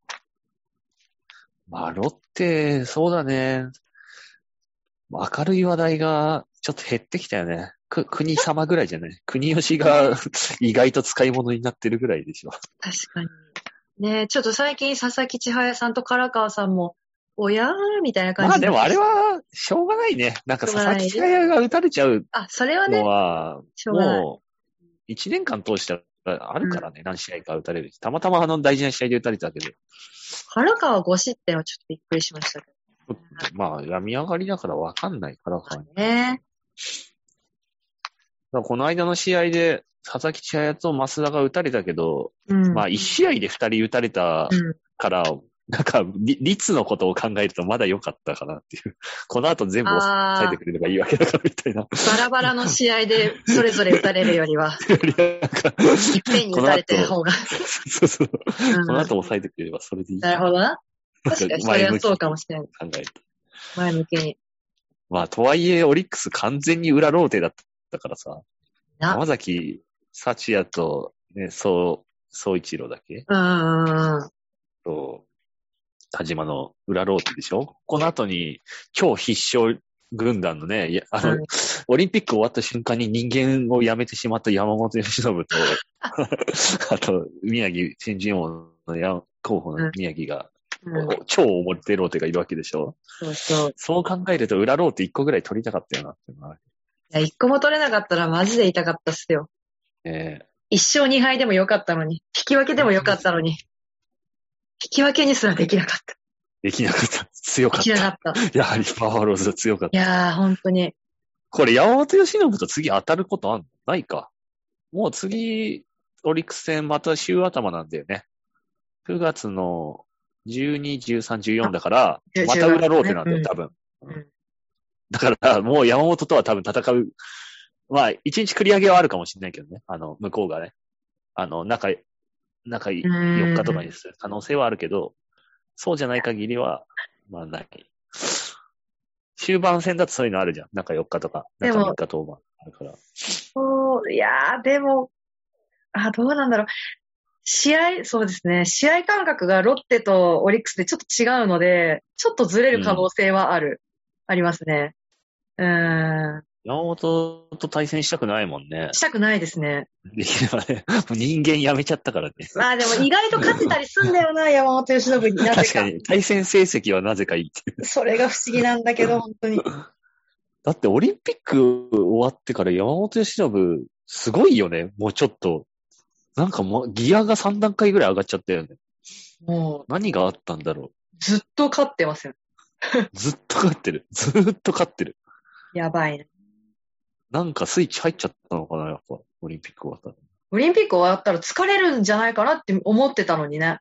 まあ、ロッテ、そうだね。明るい話題がちょっと減ってきたよね。く、国様ぐらいじゃない国吉が 意外と使い物になってるぐらいでしょ。確かに。ねちょっと最近佐々木千早さんと唐川さんも、おやーみたいな感じまあでもあれは、しょうがないね。なんか佐々木千早が打たれちゃうあ、それはねの、は、しょうがない。もう、一年間通してあるからね、何試合か打たれるし。たまたまあの大事な試合で打たれたけど。唐川5失点はちょっとびっくりしましたけまあ、病み上がりだからわかんないからか。だか。らこの間の試合で、佐々木千早と増田が打たれたけど、うん。まあ、一試合で二人打たれたうん。から、なんか、り率のことを考えるとまだ良かったかなっていう。この後全部あ抑えてくれればいいわけだからみたいな。バラバラの試合でそれぞれ打たれるよりは、なんかいっぺんに打たれてる方が。そうそう。うんこの後抑えてくれればそれでいい。なるほどな。確かに、それはそうかもしれない。考えると。前向きに。まあ、とはいえ、オリックス完全に裏ローテだったからさ。な山崎幸也と、ね、そう、総一郎だっけ？うんうんうん。と、田島の裏ローテでしょ？この後に、超必勝軍団のね、いやあの、うんオリンピック終わった瞬間に人間を辞めてしまった山本由伸と、あと、宮城、新人王のや候補の宮城が、うん、超表ローテがいるわけでしょ？そうそう。そう考えると裏ローテ1個ぐらい取りたかったよなっていうのはある。いや、一個も取れなかったらマジで痛かったっすよ。ええ一勝二敗でもよかったのに。引き分けでもよかったのに。引き分けにすらできなかった。できなかった。強かっできなかた。った。やはりパワーローズは強かった。いやー、本当に。これ山本由伸と次当たることあんの？ないか。もう次、オリックス戦また週頭なんだよね。9月の12、13、14だからあ、また裏ローテなんだよ、うん多分。うんだから、もう山本とは多分戦う。まあ、1日繰り上げはあるかもしれないけどね。あの、向こうがね。あの、中、中4日とかにする可能性はあるけど、そうじゃない限りは、まあない。終盤戦だとそういうのあるじゃん。中4日とか。中でも3日当番あるから。そう、いやー、でも、あ、どうなんだろう。試合、そうですね。試合感覚がロッテとオリックスでちょっと違うので、ちょっとずれる可能性はある。ありますね。うーん。山本と対戦したくないもんね。したくないですね。できればね。もう人間やめちゃったからね。まあでも意外と勝ってたりすんだよな、山本由伸になぜか。確かに、対戦成績はなぜかいいっていう。それが不思議なんだけど、本当に。だってオリンピック終わってから山本由伸、すごいよね。もうちょっと。なんかもうギアが3段階ぐらい上がっちゃったよね。もう、何があったんだろずっと勝ってますよ。う。ずっと勝ってる。ずーっと勝ってる。やばいね。なんかスイッチ入っちゃったのかな、やっぱ。オリンピック終わったら。オリンピック終わったら疲れるんじゃないかなって思ってたのにね。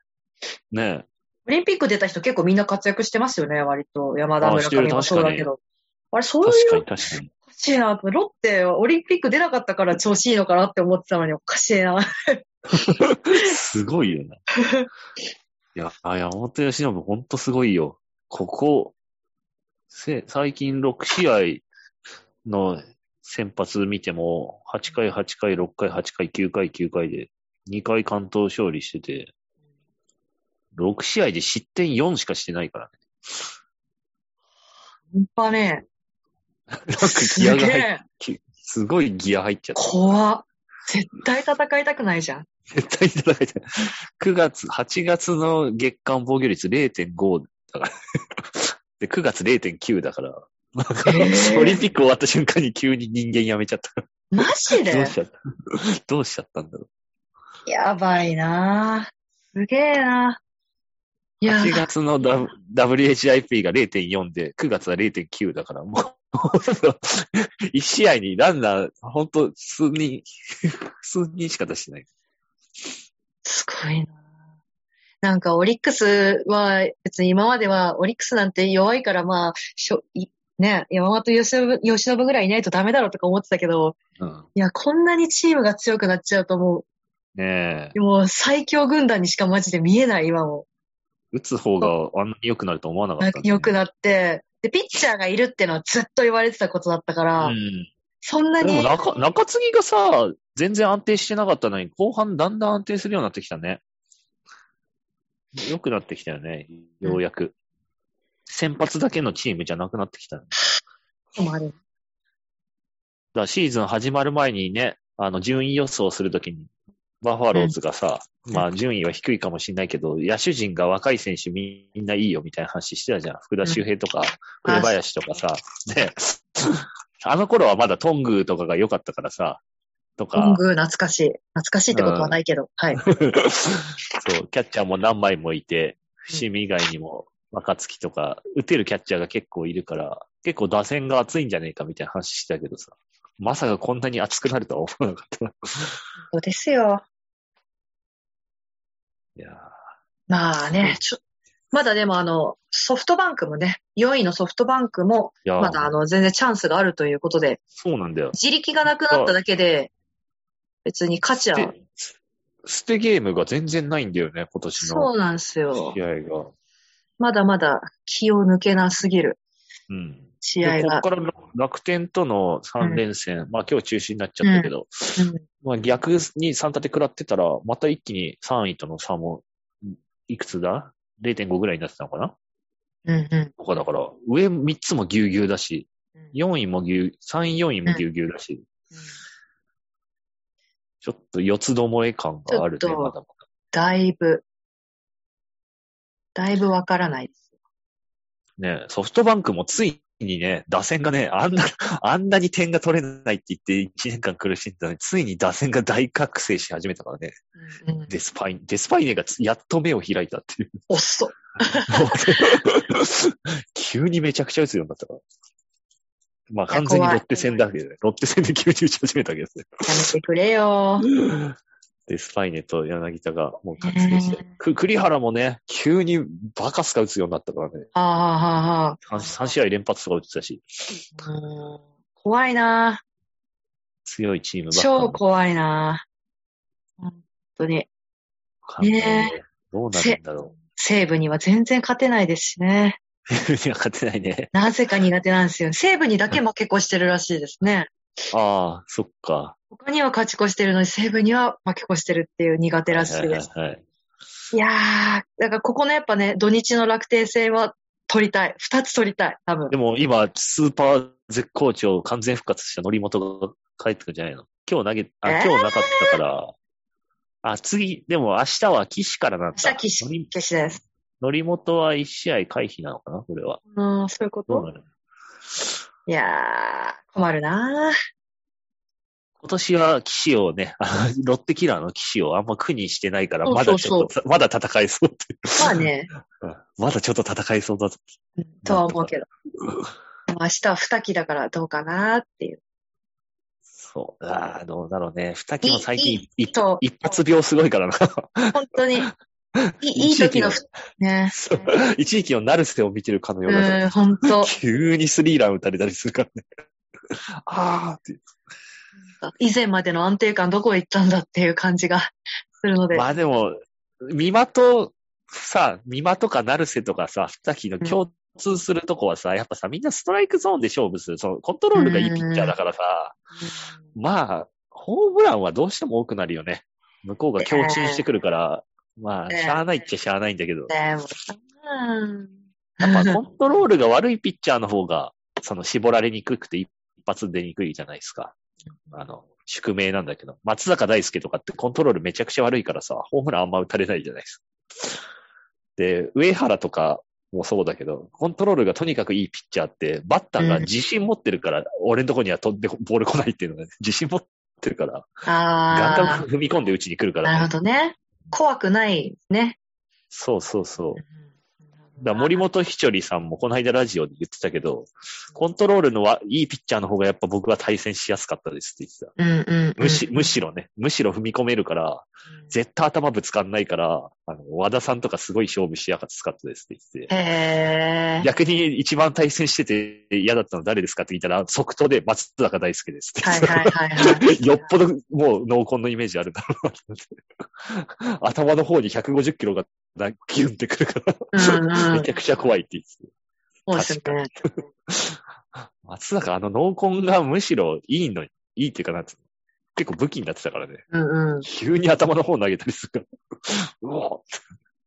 ねオリンピック出た人結構みんな活躍してますよね、割と。山田村上もそうだけど。あれ、え。そういう確かに確かに。おかしいなと。ロッテ、オリンピック出なかったから調子いいのかなって思ってたのにおかしいな。すごいよな。いや、あ山本由伸ほんとすごいよ。ここ、せ最近6試合の先発見ても、8回、8回、6回、8回、9回、9回で、2回関東勝利してて、6試合で失点4しかしてないからね。ほんとね。なんかギアが入っすごいギア入っちゃった。怖っ。絶対戦いたくないじゃん。絶対戦いたい。9月、8月の月間防御率0.5だから。で、9月0.9だから。なんかオリンピック終わった瞬間に急に人間辞めちゃった。マジで？どうしちゃった？どうしちゃったんだろやばいなぁ。すげえな。いうや、8月の WHIP が0.4で、9月は0.9だから、もう、1試合にランナー、ほんと数人、数人しか出してない。すごいななんかオリックスは別に今まではオリックスなんて弱いからまあ、しょいね、山本由伸由伸ぐらいいないとダメだろうとか思ってたけど、うん。いや、こんなにチームが強くなっちゃうともねえ。う、もう最強軍団にしかマジで見えない今も。打つ方があんなに良くなると思わなかったんで、良くなって、で、ピッチャーがいるってのはずっと言われてたことだったから、うん。そんなにでも、中、中継ぎがさ、全然安定してなかったのに、後半だんだん安定するようになってきたね。良くなってきたよね、ようやく。先発だけのチームじゃなくなってきた、ね。だかもあるらシーズン始まる前にね、あの、順位予想するときに、バファローズがさ、まあ、順位は低いかもしれないけど、野手陣が若い選手みんないいよみたいな話してたじゃん。福田周平とか、紅林とかさ。で、あの頃はまだトングとかが良かったからさ、とか。ロング懐かしい。懐かしいってことはないけど。はい。そう、キャッチャーも何枚もいて、伏見以外にも若月とか、打てるキャッチャーが結構いるから、結構打線が熱いんじゃねえかみたいな話してたけどさ、まさかこんなに熱くなるとは思わなかった。そうですよ。いやまあね、ちょ、まだでもあの、ソフトバンクもね、4位のソフトバンクも、まだあの、全然チャンスがあるということで、そうなんだよ。自力がなくなっただけで、別に価値は、で捨てゲームが全然ないんだよね、今年のそうなんですよ。試合が。まだまだ気を抜けなすぎるうん。試合が。でこっ。から楽天との3連戦、まあ今日中止になっちゃったけど、うん。まあ逆に3立て食らってたら、また一気に3位との差も、いくつだ ?0.5 ぐらいになってたのかな？うんうん。とかだから、上3つもぎゅうぎゅうだし、うん。4位もぎゅう、3位、4位もぎゅうぎゅうだし、ちょっと四つどもえ感があるね、まだまだいぶ、だいぶわからないです。だ。ね、ソフトバンクもついにね、打線がね、あんな、あんなに点が取れないって言って1年間苦しんだのに、ついに打線が大覚醒し始めたからね。うんうん、デスパイネ、デスパイネがつやっと目を開いたっていう。遅っ。急にめちゃくちゃ打つようになったから。まあ完全にロッテ戦だけどね。ロッテ戦で急に打ち始めたけどね。やめてくれよ。で、スパイネと柳田がもう覚醒してね。く栗原もね、急にバカスカ打つようになったからね。ああ、はあ、は 3, 試合連発とか打ってたし、怖いな強いチームばっか超怖いな本当に。ねねどうなるんだろ西武には全然勝てないですしね。う。いや、勝てないね。なぜか苦手なんですよ。西武にだけ負け越してるらしいですね。ああ、そっか。他には勝ち越してるのに、西武には負け越してるっていう苦手らしいです。はいはいはい。いやー、だからここのやっぱね、土日の楽天戦は取りたい。二つ取りたい、多分で。も今、スーパー絶好調、完全復活した則本が帰ってくるんじゃないの？今日投げ、あ、えー？今日なかったから、あ、次、でも明日は岸からなんだ。明日岸則決しです。則本は一試合回避なのかな？これは。うん、そういうこと？いやー、困るなー。今年は岸をね、ロッテキラーの岸をあんま苦にしてないから、まだちょっと、まだ戦えそうって。まあね、うんまだちょっと戦えそうだと。うんとは思うけど。明日は二期だからどうかなーっていう。そう。ああ、どうだろうね。二木も最近一発病すごいからな。本当に、いい 時のふ、ね。一時期のナルセを見てるかのような。うん、本当。急にスリーラン打たれたりするからね。あーって。以前までの安定感どこへ行ったんだっていう感じがするので。まあでも、ミマと、さ、ミマとかナルセとかさ、二木の共通するとこはさ、やっぱさ、みんなストライクゾーンで勝負する。そのコントロールがいいピッチャーだからさ、まあ、ホームランはどうしても多くなるよね。向こうが強振してくるから、まあ、ねしゃあないっちゃしゃあないんだけど。でもさ、うんやっぱコントロールが悪いピッチャーの方が、その絞られにくくて一発出にくいじゃないですか。あの、宿命なんだけど、松坂大輔とかってコントロールめちゃくちゃ悪いからさ、ホームランあんま打たれないじゃないですか。で、上原とかもそうだけど、コントロールがとにかくいいピッチャーって、バッターが自信持ってるから、俺のとこには飛んでボール来ないっていうのがね、自信持ってるから、ガンガあン踏み込んで打ちに来るかあ、なるら、ほどね。怖くないね。そうそうそう。だ森本ひちょりさんもこの間ラジオで言ってたけど、コントロールのはいいピッチャーの方がやっぱ僕は対戦しやすかったですって言ってた。うんうん、うん。むし、むしろね、むしろ踏み込めるから、絶対頭ぶつかんないから、あの、和田さんとかすごい勝負しやすかったですって言ってて。へー。逆に一番対戦してて嫌だったの誰ですかって聞いたら、即答で松坂大輔ですって言ってた。はいはいはいはい。よっぽどもう濃厚のイメージあるだろうな。頭の方に150キロがなギュンってくるから、めちゃくちゃ怖いって言ってて。そうですよね。松坂あの濃厚がむしろいいのに、いいっていうかなんつうの結構武器になってたからね。うんうん。急に頭の方投げたりするから。うお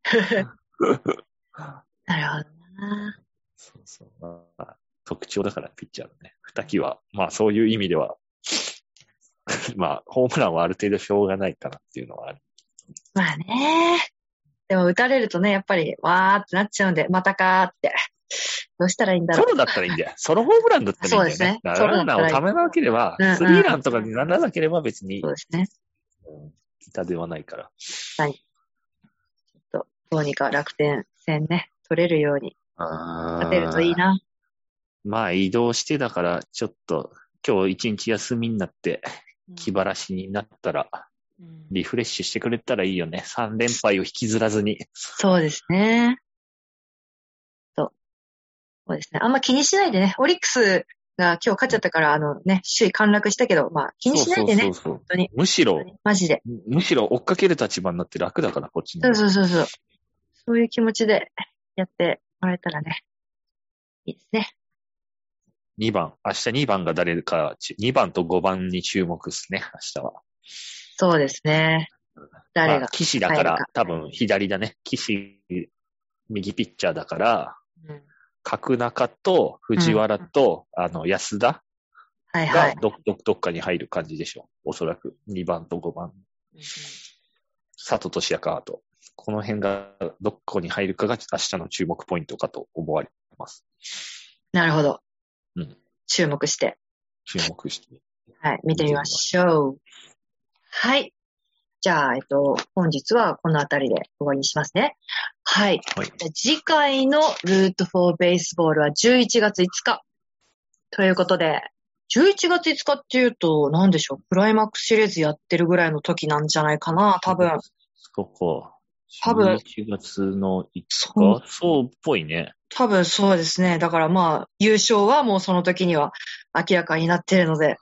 なるほどな。そうそう。まあ、特徴だから、ピッチャーのね。二木は、まあそういう意味では、まあ、ホームランはある程度しょうがないかなっていうのはある。まあね。でも打たれるとね、やっぱり、わーってなっちゃうんで、またかーって。どうしたらいいんだろう。ソロだったらいいんだよ。ソロホームランだったらいいんだよね。そうですねランナーをためなければ、スリーランとかにならなければ別にそう、ですね。うん痛ではないから。とどうにか楽天戦ね、取れるように勝勝てるといい。な。まあ移動してだから、ちょっと、今日一日休みになって、気晴らしになったら、うんリフレッシュしてくれたらいいよね。3連敗を引きずらずに。そうですね。そう。そうですね。あんま気にしないでね。オリックスが今日勝っちゃったから、あのね、首位陥落したけど、まあ気にしないでね。そうそうそう本当に。むしろ、マジで。むしろ追っかける立場になって楽だから、こっちに。そうそうそうそう。そういう気持ちでやってもらえたらね。いいですね。2番、明日2番が誰か、2番と5番に注目ですね、明日は。そうですね。誰がまあ、。岸だから多分左だね。岸、右ピッチャーだから、うん角中と藤原と、あの、安田はいはい。がど、ど、どっかに入る感じでしょう。おそらく。2番と5番。佐藤俊也かと。この辺がどこに入るかが明日の注目ポイントかと思われます。なるほど。うん注目して。注目して。はい、見てみましょう。はい。じゃあ、えっと、本日はこのあたりで終わりにしますね。はい。はい。次回のルートフォーベースボールは11月5日。ということで、11月5日っていうと、何でしょう、クライマックスシリーズやってるぐらいの時なんじゃないかな、多分。そこ。多分11月の5そう日そうっぽいね。多分そうですね。だからまあ、優勝はもうその時には明らかになってるので、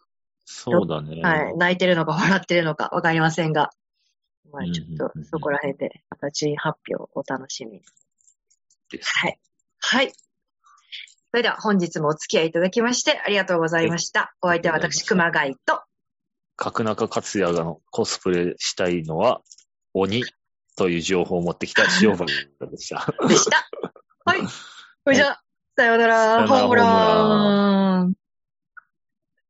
そうだね。はい。泣いてるのか笑ってるのかわかりませんが、まあうんちょっとそこら辺で、また順位発表をお楽しみに。ですはい。はい。それでは本日もお付き合いいただきましてありがとうございました。お相手は私、熊谷と、角中克也がのコスプレしたいのは、鬼という情報を持ってきた 塩原でした。でした。はい。それじゃあ、さようなら。さようならホームラン。